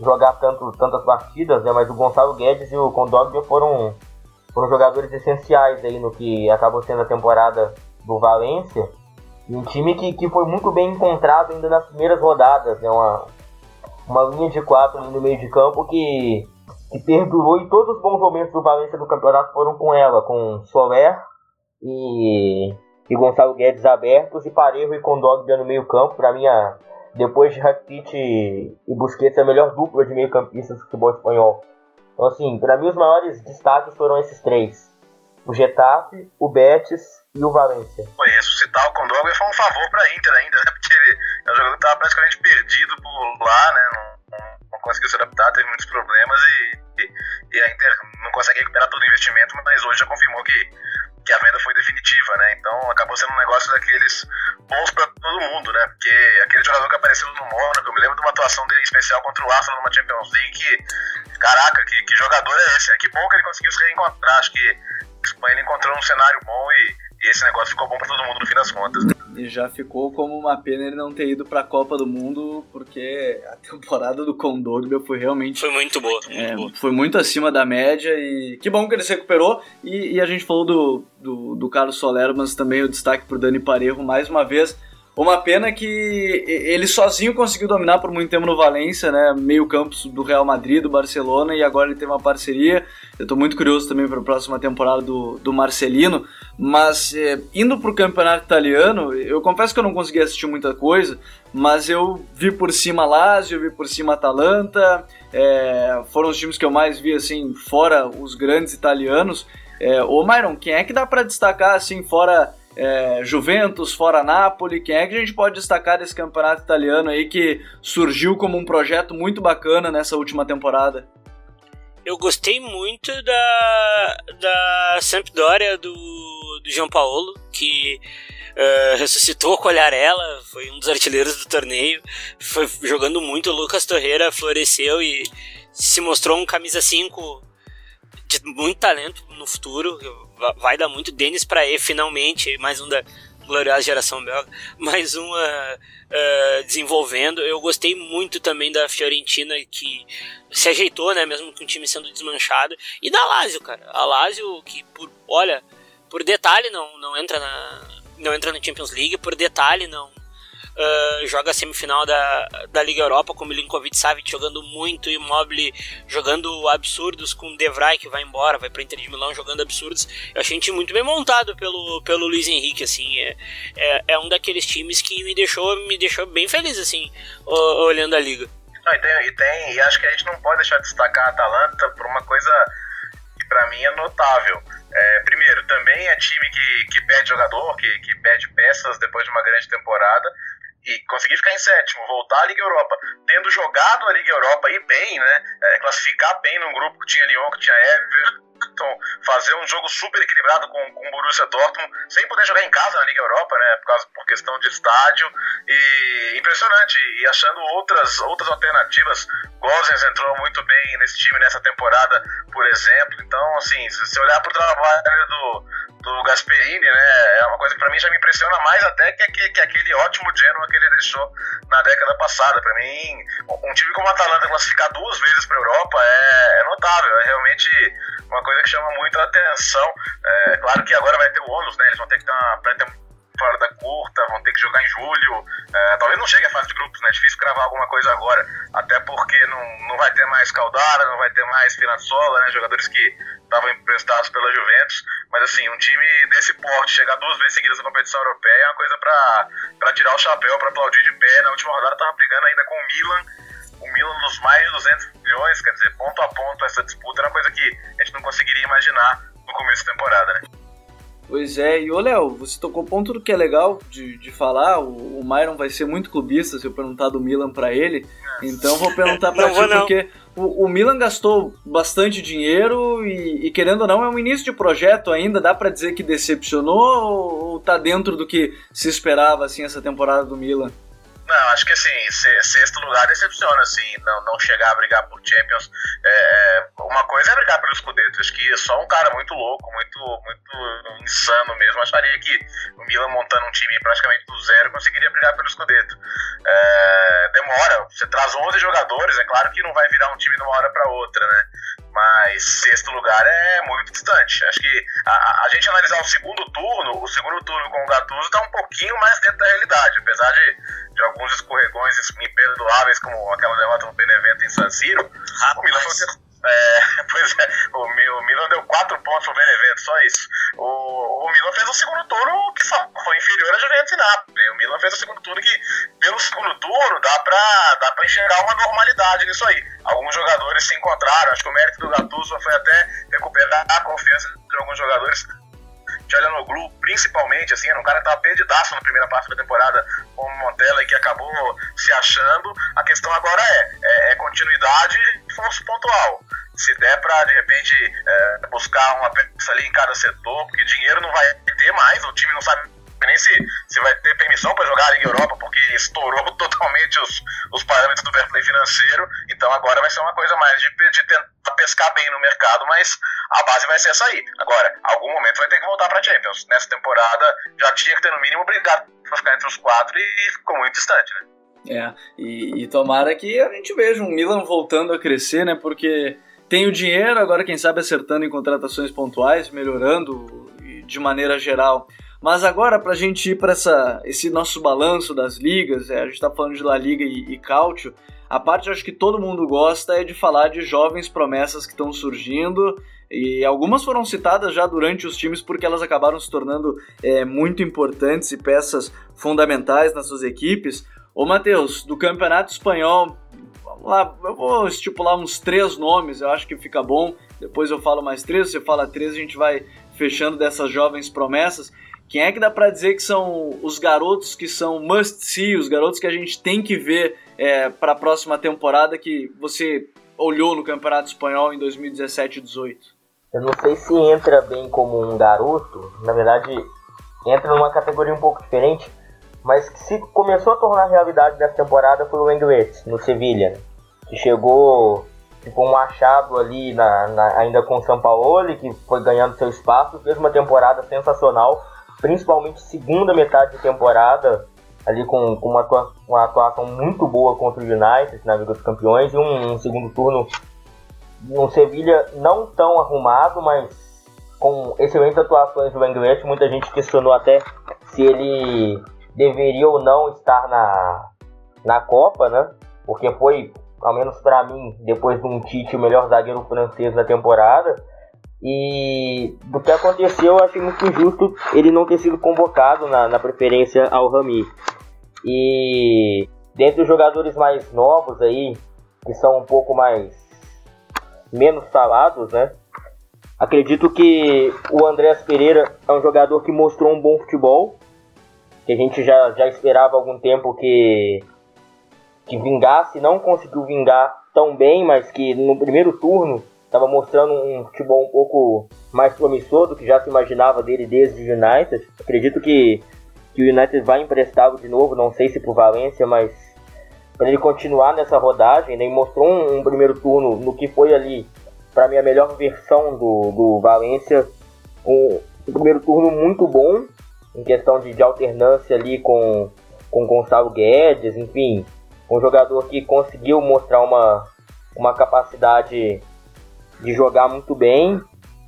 jogar tanto, tantas partidas, né, mas o Gonçalo Guedes e o Condoglia foram, foram jogadores essenciais aí no que acabou sendo a temporada do Valência. Um time que, que foi muito bem encontrado ainda nas primeiras rodadas, né, uma, uma linha de quatro no meio de campo que, que perdurou e todos os bons momentos do Valência no campeonato foram com ela, com Soler e e Gonçalo Guedes abertos e Parejo e Condoglia no meio campo. Para mim, depois de Rakitic e Busquets, a melhor dupla de meio campistas do futebol espanhol. Então, assim, para mim os maiores destaques foram esses três. O Getafe, o Betis e o.
Foi ressuscitar o Condoglia foi um favor para a Inter ainda, né? Porque ele é um jogador que estava praticamente perdido por lá, né? Não, não, não, conseguiu se adaptar, teve muitos problemas e, e, e a Inter não consegue recuperar todo o investimento, mas hoje já confirmou que que a venda foi definitiva, né? Então acabou sendo um negócio daqueles bons para todo mundo, né? Porque aquele jogador que apareceu no Mônaco, eu me lembro de uma atuação dele especial contra o Arsenal numa Champions League, que, caraca, que, que jogador é esse? Né? Que bom que ele conseguiu se reencontrar, acho que ele encontrou um cenário bom e, e esse negócio ficou bom para todo mundo no fim das contas. Né?
E já ficou como uma pena ele não ter ido para a Copa do Mundo, porque a temporada do Condogbia foi realmente.
Foi muito boa. Muito
é,
boa.
Foi muito acima da média e que bom que ele se recuperou. E, e a gente falou do, do, do Carlos Solero, mas também o destaque para Dani Parejo mais uma vez uma pena que ele sozinho conseguiu dominar por muito tempo no Valência, né? Meio campo do Real Madrid, do Barcelona, e agora ele tem uma parceria. Eu estou muito curioso também para a próxima temporada do, do Marcelino. Mas é, indo para o campeonato italiano, eu confesso que eu não consegui assistir muita coisa, mas eu vi por cima Lazio, vi por cima Atalanta, é, foram os times que eu mais vi assim, fora os grandes italianos. É, ô Myron, quem é que dá para destacar assim, fora é, Juventus, fora Napoli, quem é que a gente pode destacar desse campeonato italiano aí que surgiu como um projeto muito bacana nessa última temporada?
Eu gostei muito da, da Sampdoria do, do João Paulo, que uh, ressuscitou com Colharela, foi um dos artilheiros do torneio, foi jogando muito, o Lucas Torreira floresceu e se mostrou um camisa 5 de muito talento no futuro vai dar muito Denis para E finalmente, mais um da gloriosa geração belga, mais um uh, uh, desenvolvendo. Eu gostei muito também da Fiorentina que se ajeitou, né, mesmo com o time sendo desmanchado, e da Lazio, cara. A Lazio que por, olha, por detalhe não não entra na não entra na Champions League, por detalhe não uh, joga a semifinal da, da Liga Europa com Milinkovic Savic jogando muito, Immobile jogando absurdos com Devray que vai embora, vai para Inter de Milão jogando absurdos. Eu achei um time muito bem montado pelo, pelo Luiz Henrique, assim, é, é, é um daqueles times que me deixou, me deixou bem feliz, assim, olhando a liga.
Não, e, tem, e, tem, e acho que a gente não pode deixar de destacar a Atalanta por uma coisa que para mim é notável. É, primeiro, também é time que, que perde jogador, que, que perde peças depois de uma grande temporada, e conseguir ficar em sétimo, voltar à Liga Europa, tendo jogado a Liga Europa e bem, né? É, classificar bem num grupo que tinha Lyon, que tinha Everton, fazer um jogo super equilibrado com, com o Borussia Dortmund, sem poder jogar em casa na Liga Europa, né? Por, causa, por questão de estádio. E impressionante. E achando outras, outras alternativas. Gozens entrou muito bem nesse time nessa temporada, por exemplo. Então, assim, se você olhar para o trabalho do, do Gasperini, né? É uma coisa que para mim já me impressiona mais até que, que, que aquele ótimo Genoa que ele deixou na década passada. Para mim, um time como o Atalanta classificar duas vezes para a Europa é, é, notável. É realmente uma coisa que chama muito a atenção. É, claro que agora vai ter o ônus, né? Eles vão ter que ter uma pré-temporada curta, vão ter que jogar em julho. É, talvez não chegue a fase de grupos, né? É difícil cravar alguma coisa agora. Até porque não, não vai ter mais Caldara, não vai ter mais Finazzola, né? Jogadores que estavam emprestados pela Juventus. Mas assim, um time desse porte chegar duas vezes seguidas na competição europeia é uma coisa para tirar o chapéu, para aplaudir de pé. Na última rodada tava brigando ainda com o Milan. O Milan nos mais de 200 milhões, quer dizer, ponto a ponto essa disputa era uma coisa que a gente não conseguiria imaginar no começo da temporada, né?
Pois é, e ô Léo, você tocou ponto do que é legal de, de falar. O, o Myron vai ser muito clubista se eu perguntar do Milan para ele. Então vou perguntar pra ti, porque o, o, Milan gastou bastante dinheiro e, e, querendo ou não, é um início de projeto ainda. Dá para dizer que decepcionou ou, ou tá dentro do que se esperava assim essa temporada do Milan?
Não, acho que assim, sexto lugar decepciona, assim, não, não chegar a brigar por Champions. É, uma coisa é brigar pelo Scudetto. Acho que só um cara muito louco, muito, muito insano mesmo, acharia que o Milan montando um time praticamente do zero conseguiria brigar pelo Scudetto. É, demora, você traz 11 jogadores, é claro que não vai virar um time de uma hora para outra, né? Mas sexto lugar é muito distante. Acho que a, a, gente analisar o segundo turno, o segundo turno com o Gattuso está um pouquinho mais dentro da realidade, apesar de, de alguns escorregões imperdoáveis, como aquela derrota no Benevento em San Siro. Rapaz. O Milan foi é, pois é, o, o Milan deu 4 pontos pro Benevento, só isso. O, o Milan fez o segundo turno que foi inferior a Juventus e Napoli. O Milan fez o segundo turno que, pelo segundo turno, dá pra, dá pra enxergar uma normalidade nisso aí. Alguns jogadores se encontraram, acho que o mérito do Gattuso foi até recuperar a confiança de alguns jogadores Tchalanoglu, principalmente, assim, era um cara que estava perdidaço na primeira parte da temporada com o Montella e que acabou se achando. A questão agora é, é, é continuidade e força pontual. Se der para, de repente, é, buscar uma peça ali em cada setor, porque dinheiro não vai ter mais, o time não sabe nem se, se vai ter permissão para jogar a Liga Europa, porque estourou totalmente os, os parâmetros do fair play financeiro. Então agora vai ser uma coisa mais de, de tentar pescar bem no mercado, mas a base vai ser essa aí. Agora, algum momento vai ter que voltar para Champions. Nessa temporada já tinha que ter no mínimo brigado para ficar entre os quatro e ficou muito distante, né?
É, e, e tomara que a gente veja um Milan voltando a crescer, né? Porque tem o dinheiro, agora quem sabe acertando em contratações pontuais, melhorando de maneira geral mas agora, para a gente ir para esse nosso balanço das ligas, é, a gente está falando de La Liga e, e a parte acho que todo mundo gosta é de falar de jovens promessas que estão surgindo e algumas foram citadas já durante os times porque elas acabaram se tornando é, muito importantes e peças fundamentais nas suas equipes. Ô Matheus, do Campeonato Espanhol, lá, eu vou estipular uns três nomes, eu acho que fica bom. Depois eu falo mais três, você fala três, a gente vai fechando dessas jovens promessas. Quem é que dá para dizer que são os garotos que são must see, os garotos que a gente tem que ver é, para a próxima temporada que você olhou no Campeonato Espanhol em 2017 e 2018?
Eu não sei se entra bem como um garoto, na verdade entra numa categoria um pouco diferente, mas que se começou a tornar realidade nessa temporada foi o Englet, no Sevilha, que chegou tipo um achado ali na, na, ainda com o São Paulo, que foi ganhando seu espaço, fez uma temporada sensacional principalmente segunda metade de temporada, ali com, com uma, uma, atuação muito boa contra o United na Liga dos Campeões e um, um segundo turno um Sevilha não tão arrumado, mas com excelentes atuações do Englet, muita gente questionou até se ele deveria ou não estar na, na Copa, né? Porque foi, ao menos para mim, depois de um Tite, o melhor zagueiro francês da temporada. E do que aconteceu, eu achei muito injusto ele não ter sido convocado na, na preferência ao Rami. E dentre os jogadores mais novos aí, que são um pouco mais menos falados, né? Acredito que o Andrés Pereira é um jogador que mostrou um bom futebol, que a gente já, já esperava há algum tempo que, que vingasse, não conseguiu vingar tão bem, mas que no primeiro turno estava mostrando um futebol um pouco mais promissor do que já se imaginava dele desde o United. Acredito que, que o United vai emprestá-lo de novo, não sei se o Valência, mas para ele continuar nessa rodagem, né, e mostrou um, um, primeiro turno no que foi ali, para mim, a melhor versão do, do Valência. Um, um, primeiro turno muito bom, em questão de, de alternância ali com, com Gonçalo Guedes, enfim, um jogador que conseguiu mostrar uma, uma capacidade de jogar muito bem.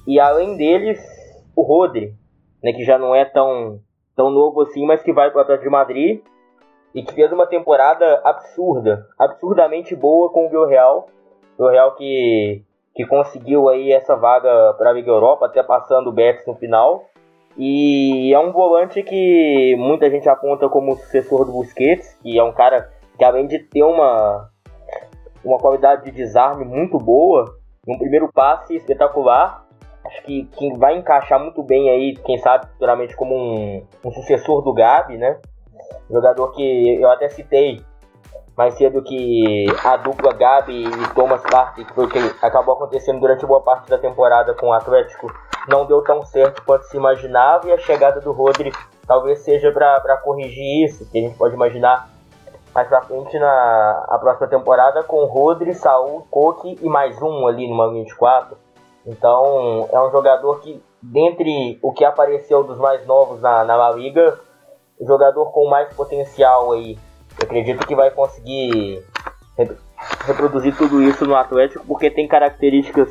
E além deles, o Rodri, né, que já não é tão, tão novo assim, mas que vai para o Atlético de Madrid e que fez uma temporada absurda, absurdamente boa com o Villarreal. O Real que, que conseguiu aí essa vaga para a Liga Europa, até passando o Betis no final. E é um volante que muita gente aponta como sucessor do Busquets, que é um cara que além de ter uma, uma qualidade de desarme muito boa, um primeiro passe espetacular. Acho que, que vai encaixar muito bem aí, quem sabe, futuramente como um, um sucessor do Gabi, né? Jogador que eu até citei mais cedo que a dupla Gabi e Thomas Partey, que foi o que acabou acontecendo durante boa parte da temporada com o Atlético, não deu tão certo quanto se imaginava, e a chegada do Rodri talvez seja para corrigir isso, que a gente pode imaginar mais pra frente na a próxima temporada com Rodri, Saul, Koke e mais um ali linha de quatro. Então é um jogador que, dentre o que apareceu dos mais novos na, na La Liga, o jogador com mais potencial aí. Eu acredito que vai conseguir reproduzir tudo isso no Atlético porque tem características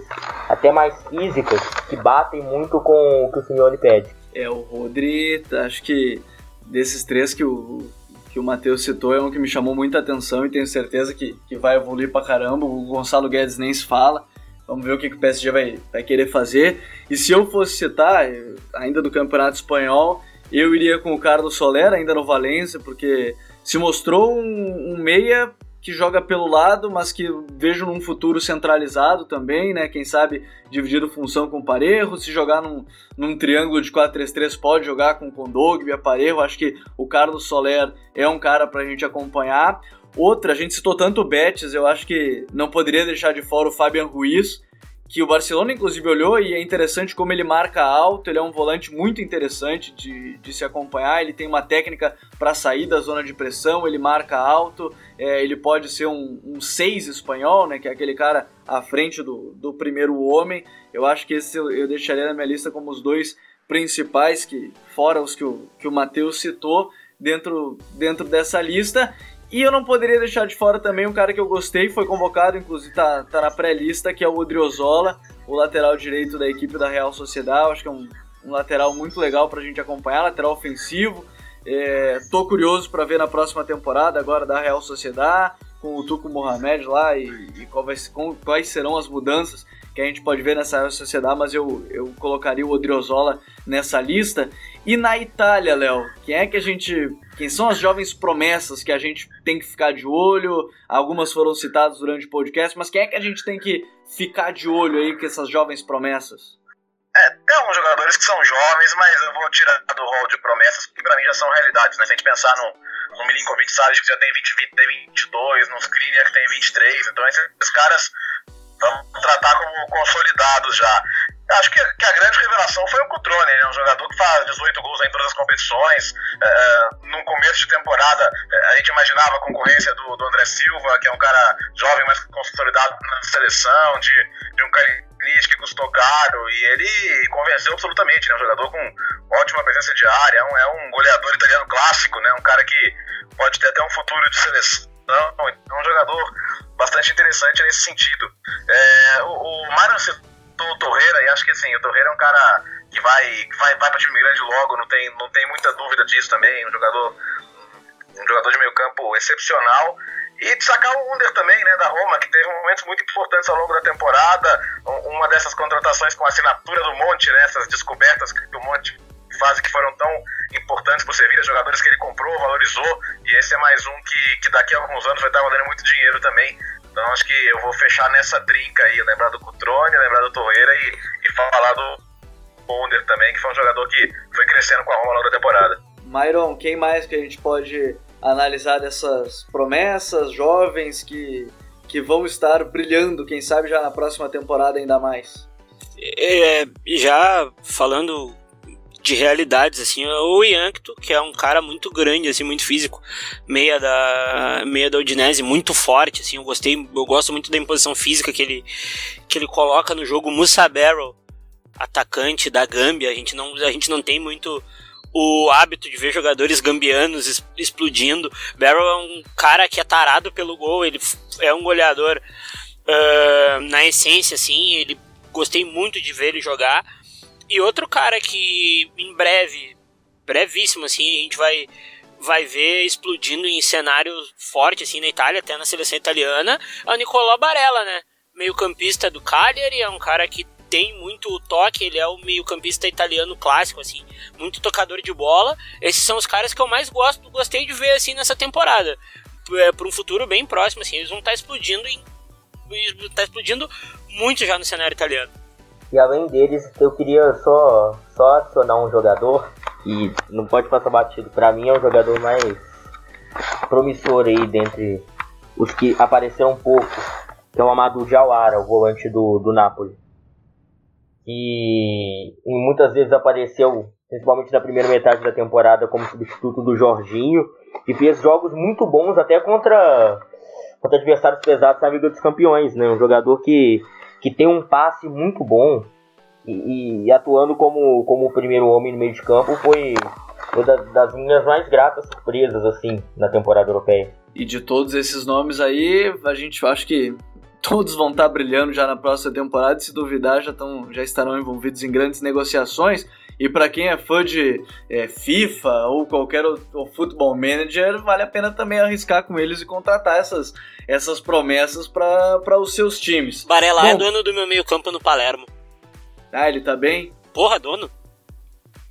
até mais físicas que batem muito com o que o Simeone pede.
É, o Rodri, acho que desses três que o, que o Matheus citou é um que me chamou muita atenção e tenho certeza que, que vai evoluir pra caramba. O Gonçalo Guedes nem se fala. Vamos ver o que, que o PSG vai, vai querer fazer. E se eu fosse citar, ainda do Campeonato Espanhol, eu iria com o Carlos Soler, ainda no Valência, porque se mostrou um, um meia que joga pelo lado, mas que vejo num futuro centralizado também, né? Quem sabe dividindo função com o Parejo, se jogar num, num triângulo de 4-3-3 pode jogar com o Kondogbia, Parejo, acho que o Carlos Soler é um cara pra gente acompanhar. Outra, a gente citou tanto o Betis, eu acho que não poderia deixar de fora o Fabian Ruiz, que o Barcelona inclusive olhou e é interessante como ele marca alto, ele é um volante muito interessante de, de se acompanhar, ele tem uma técnica para sair da zona de pressão, ele marca alto, é, ele pode ser um 6 espanhol, né, que é aquele cara à frente do, do primeiro homem, eu acho que esse eu, eu deixaria na minha lista como os dois principais, que fora os que o, que o Matheus citou, dentro, dentro dessa lista, e eu não poderia deixar de fora também um cara que eu gostei, foi convocado, inclusive tá, tá na pré-lista, que é o Odriozola, o lateral direito da equipe da Real Sociedade. Acho que é um, um lateral muito legal pra gente acompanhar, lateral ofensivo. É, tô curioso para ver na próxima temporada agora da Real Sociedade, com o Tuco Mohamed lá e, e vai, com, quais serão as mudanças que a gente pode ver nessa sociedade, mas eu, eu colocaria o Odriozola nessa lista. E na Itália, Léo, quem é que a gente. Quem são as jovens promessas que a gente tem que ficar de olho? Algumas foram citadas durante o podcast, mas quem é que a gente tem que ficar de olho aí com essas jovens promessas?
É, tem alguns jogadores que são jovens, mas eu vou tirar do rol de promessas, que pra mim já são realidades, né? Se a gente pensar no, no Milinkovic Salles, que já tem 20, 20, tem 22, no Skriniar, que tem 23, então esses, esses caras vamos tratar como consolidados já. Acho que, que, a grande revelação foi o Cutrone, ele é um jogador que faz 18 gols em todas as competições. É, no começo de temporada, é, a gente imaginava a concorrência do, do, André Silva, que é um cara jovem, mas consolidado na seleção, de, de um Kalinic que custou caro, e ele convenceu absolutamente, né? Um jogador com ótima presença de área, é um, é um goleador italiano clássico, né? Um cara que pode ter até um futuro de seleção. É um jogador bastante interessante nesse sentido. É, o, o Myron do Torreira, e acho que assim, o Torreira é um cara que vai, vai, vai para time grande logo, não tem, não tem muita dúvida disso também, um jogador, um jogador de meio campo excepcional. E destacar o Under também, né, da Roma, que teve momentos muito importantes ao longo da temporada, uma dessas contratações com a assinatura do Monte, né, essas descobertas que o Monte faz que foram tão importantes para o Sevilla, jogadores que ele comprou, valorizou, e esse é mais um que, que daqui a alguns anos vai estar valendo muito dinheiro também. Então acho que eu vou fechar nessa trinca aí, lembrar do Cutrone, lembrar do Torreira e, e falar do Bonder também, que foi um jogador que foi crescendo com a Roma ao longo da temporada.
Myron, quem mais que a gente pode analisar dessas promessas jovens que, que vão estar brilhando, quem sabe já na próxima temporada ainda mais?
É, já falando de realidades, assim, o Yankto, que é um cara muito grande, assim, muito físico, meia da meia da Udinese, muito forte, assim, eu gostei, eu gosto muito da imposição física que ele que ele coloca no jogo Musa Barrow, atacante da Gâmbia, a gente não a gente não tem muito o hábito de ver jogadores gambianos explodindo. Barrow é um cara que é tarado pelo gol, ele é um goleador uh, na essência, assim, ele gostei muito de ver ele jogar. E outro cara que em breve, brevíssimo assim, a gente vai vai ver explodindo em cenário forte assim na Itália, até na seleção italiana, é o Nicolò Barella, né? Meio-campista do Cagliari, é um cara que tem muito toque, ele é o meio-campista italiano clássico assim, muito tocador de bola. Esses são os caras que eu mais gosto, gostei de ver assim nessa temporada. É, para um futuro bem próximo assim, eles vão estar tá explodindo em tá explodindo muito já no cenário italiano.
E além deles, eu queria só, só adicionar um jogador, e não pode passar batido, para mim é o jogador mais promissor aí dentre os que apareceram um pouco, que é o Amadou Jawara, o volante do, do Napoli. Que muitas vezes apareceu, principalmente na primeira metade da temporada, como substituto do Jorginho, e fez jogos muito bons até contra, contra adversários pesados na Liga dos Campeões, né? Um jogador que que tem um passe muito bom e, e atuando como, como o primeiro homem no meio de campo foi, foi das, minhas mais gratas surpresas assim na temporada europeia.
E de todos esses nomes aí, a gente acha que todos vão estar brilhando já na próxima temporada, se duvidar já, tão, já estarão envolvidos em grandes negociações. E para quem é fã de é, FIFA ou qualquer outro futebol manager, vale a pena também arriscar com eles e contratar essas, essas promessas para os seus times.
Barela é dono do meu meio-campo no Palermo.
Ah, ele tá bem?
Porra, dono.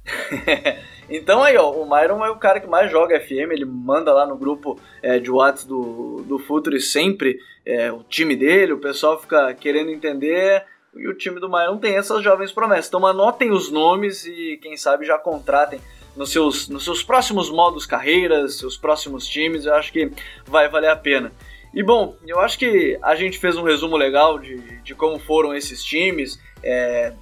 então aí, ó, o Myron é o cara que mais joga FM, ele manda lá no grupo é, de WhatsApp do, do Futuri sempre é, o time dele, o pessoal fica querendo entender e o time do Myron tem essas jovens promessas. Então anotem os nomes e quem sabe já contratem nos seus, nos seus próximos modos carreiras, seus próximos times, eu acho que vai valer a pena. E bom, eu acho que a gente fez um resumo legal de, de como foram esses times. É,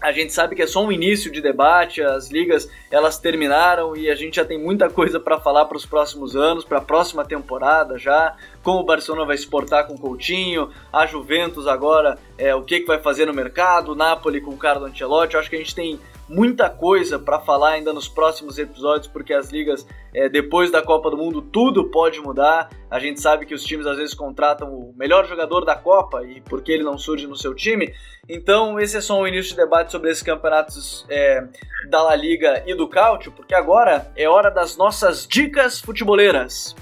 a gente sabe que é só um início de debate, as ligas elas terminaram e a gente já tem muita coisa para falar para os próximos anos, para a próxima temporada já, como o Barcelona vai exportar com o Coutinho, a Juventus agora, é, o que, que vai fazer no mercado, o Napoli com o Carlo Ancelotti, eu acho que a gente tem muita coisa para falar ainda nos próximos episódios, porque as ligas, é, depois da Copa do Mundo, tudo pode mudar. A gente sabe que os times às vezes contratam o melhor jogador da Copa e porque ele não surge no seu time. Então, esse é só um início de debate sobre esses campeonatos é, da La Liga e do Cáutio, porque agora é hora das nossas dicas futeboleiras.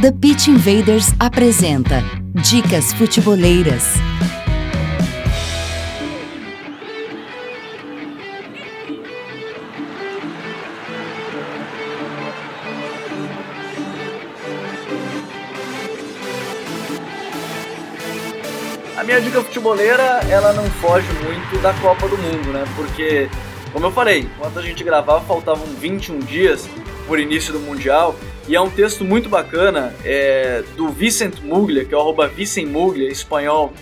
The Pitch Invaders apresenta Dicas Futeboleiras.
Minha dica futeboleira, ela não foge muito da Copa do Mundo, né? Porque, como eu falei, enquanto a gente gravava, faltavam 21 dias por início do Mundial. E é um texto muito bacana é, do Vicent Muglia, que é o arroba Vicent Muglia, espanhol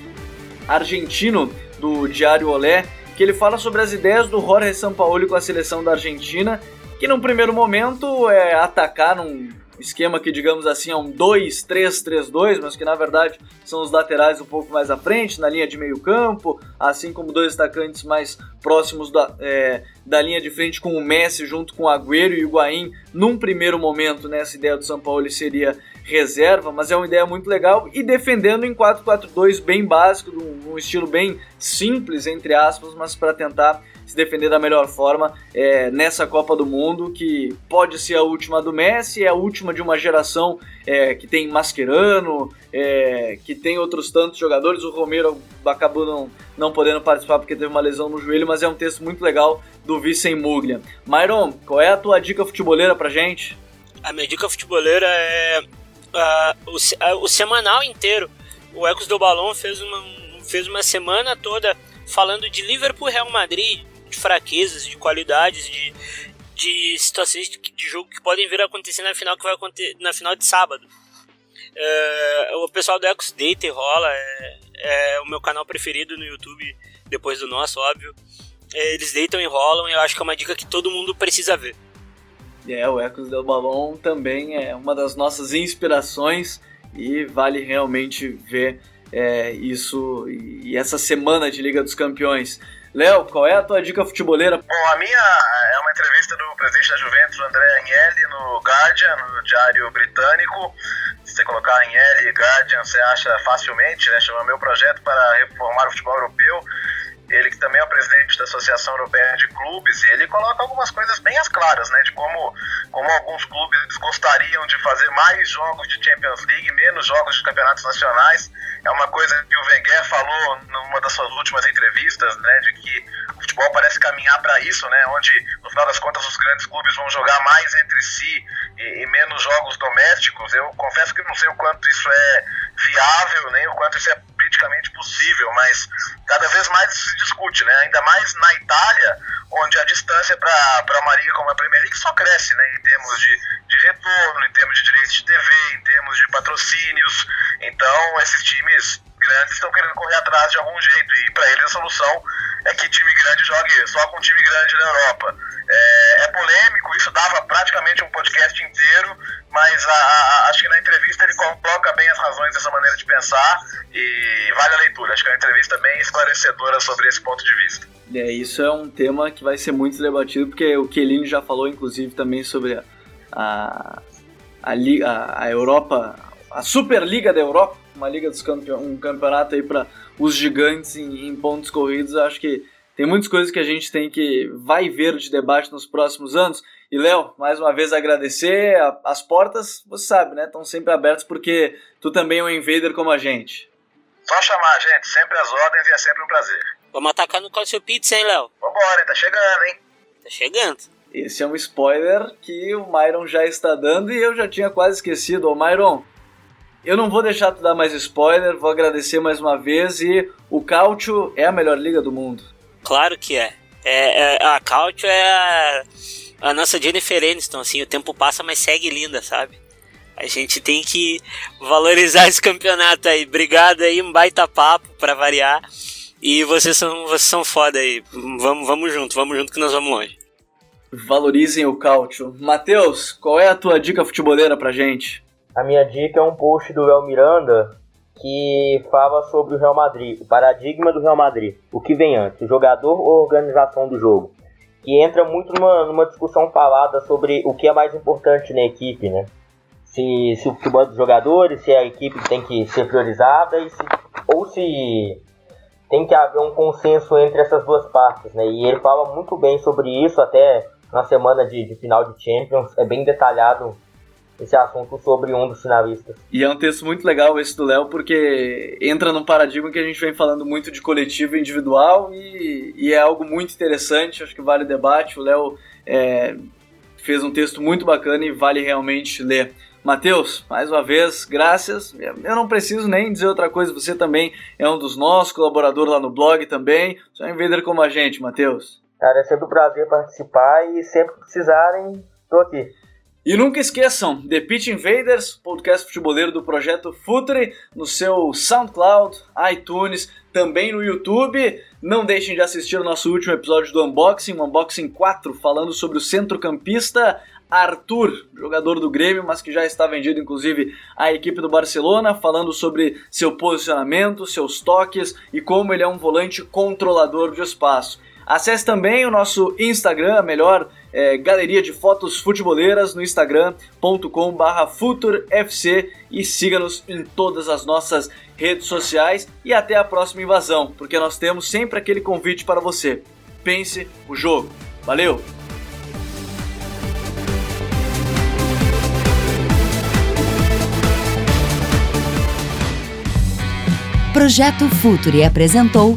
argentino do Diário Olé, que ele fala sobre as ideias do Jorge Sampaoli com a seleção da Argentina, que num primeiro momento é atacar num esquema que, digamos assim, é um 2-3-3-2, mas que na verdade são os laterais um pouco mais à frente, na linha de meio campo, assim como dois atacantes mais próximos da, é, da linha de frente com o Messi junto com o Agüero e o Higuaín. Num primeiro momento, nessa né, ideia do São Paulo, seria reserva, mas é uma ideia muito legal e defendendo em 4-4-2 bem básico, um, um estilo bem simples, entre aspas, mas para tentar se defender da melhor forma é, nessa Copa do Mundo, que pode ser a última do Messi, é a última de uma geração é, que tem Mascherano, é, que tem outros tantos jogadores. O Romero acabou não, não podendo participar porque teve uma lesão no joelho, mas é um texto muito legal do Vicem Muglia. Myron, qual é a tua dica futeboleira pra gente?
A minha dica futeboleira é uh, o, uh, o semanal inteiro. O Ecos do Balão fez uma, fez uma semana toda falando de Liverpool Real Madrid, de fraquezas, de qualidades, de, de situações de, de jogo que podem vir a acontecer na final que vai acontecer na final de sábado. É, o pessoal do Ecos deita e rola, é, é, o meu canal preferido no YouTube, depois do nosso, óbvio. É, eles deitam e rolam e eu acho que é uma dica que todo mundo precisa ver.
É, o Ecos del Balão também é uma das nossas inspirações e vale realmente ver é, isso e, e essa semana de Liga dos Campeões. Léo, qual é a tua dica futeboleira?
Bom, a minha é uma entrevista do presidente da Juventus, André Agnelli, no Guardian, no diário britânico. Se você colocar Agnelli Guardian, você acha facilmente, né? Chama Meu Projeto para Reformar o Futebol Europeu ele que também é o presidente da Associação Europeia de Clubes, e ele coloca algumas coisas bem as claras, né, de como, como alguns clubes gostariam de fazer mais jogos de Champions League, menos jogos de campeonatos nacionais. É uma coisa que o Wenger falou numa das suas últimas entrevistas, né, de que o futebol parece caminhar para isso, né, onde no final das contas os grandes clubes vão jogar mais entre si e, e menos jogos domésticos. Eu confesso que não sei o quanto isso é viável, nem o quanto isso é possível, mas cada vez mais se discute, né? Ainda mais na Itália, onde a distância para liga como a Premier League só cresce, né? Em termos de, de retorno, em termos de direitos de TV, em termos de patrocínios. Então, esses times grandes estão querendo correr atrás de algum jeito e para eles a solução é que time grande jogue só com time grande na Europa. É, é polêmico, isso dava praticamente um podcast inteiro, mas a, a, acho que na entrevista ele coloca bem as razões dessa maneira de pensar e vale a leitura. Acho que é uma entrevista bem esclarecedora sobre esse ponto de vista.
É, isso é um tema que vai ser muito debatido, porque o Kelini já falou, inclusive, também sobre a, a, a, a Europa, a Superliga da Europa, uma liga dos um campeonato aí para os gigantes em, em pontos corridos. Acho que tem muitas coisas que a gente tem que vai ver de debate nos próximos anos. E Léo, mais uma vez agradecer. As portas, você sabe, né? Estão sempre abertas porque tu também é um invader como a gente.
Só chamar, gente. Sempre as ordens e é sempre um prazer.
Vamos atacar no Calcio Pizza, hein, Léo?
Vambora, tá chegando, hein?
Tá chegando.
Esse é um spoiler que o Myron já está dando e eu já tinha quase esquecido. Ô, Myron, eu não vou deixar tu dar mais spoiler, vou agradecer mais uma vez e o Cautio é a melhor liga do mundo.
Claro que é. é, é a Cautio é a, a, nossa Jennifer Aniston, assim, o tempo passa, mas segue linda, sabe? A gente tem que valorizar esse campeonato aí. Obrigado aí, um baita papo para variar. E vocês são, vocês são foda aí. Vamos, vamos junto, vamos junto que nós vamos longe.
Valorizem o Cautio. Matheus, qual é a tua dica futeboleira pra gente?
A minha dica é um post do Léo Miranda que fala sobre o Real Madrid, o paradigma do Real Madrid, o que vem antes, o jogador ou a organização do jogo. Que entra muito numa, numa discussão falada sobre o que é mais importante na equipe, né? Se, se o futebol dos jogadores, se a equipe tem que ser priorizada, e se, ou se tem que haver um consenso entre essas duas partes, né? E ele fala muito bem sobre isso, até na semana de, de final de Champions, é bem detalhado esse assunto sobre um dos finalistas.
E é um texto muito legal esse do Léo, porque entra num paradigma que a gente vem falando muito de coletivo e individual, e, e é algo muito interessante, acho que vale debate. O Léo é, fez um texto muito bacana e vale realmente ler. Matheus, mais uma vez, graças. Eu não preciso nem dizer outra coisa, você também é um dos nossos, colaborador lá no blog também. Só vender como a gente, Matheus.
Cara, é sempre um prazer participar e sempre que precisarem, tô aqui.
E nunca esqueçam, The Pitch Invaders, podcast futeboleiro do projeto Futre, no seu SoundCloud, iTunes, também no YouTube. Não deixem de assistir o nosso último episódio do Unboxing, o Unboxing 4, falando sobre o centrocampista Arthur, jogador do Grêmio, mas que já está vendido inclusive à equipe do Barcelona, falando sobre seu posicionamento, seus toques e como ele é um volante controlador de espaço. Acesse também o nosso Instagram, a melhor é, galeria de fotos futeboleiras no instagram.com.br futurfc e siga-nos em todas as nossas redes sociais e até a próxima invasão, porque nós temos sempre aquele convite para você. Pense o jogo. Valeu!
Projeto Futuri apresentou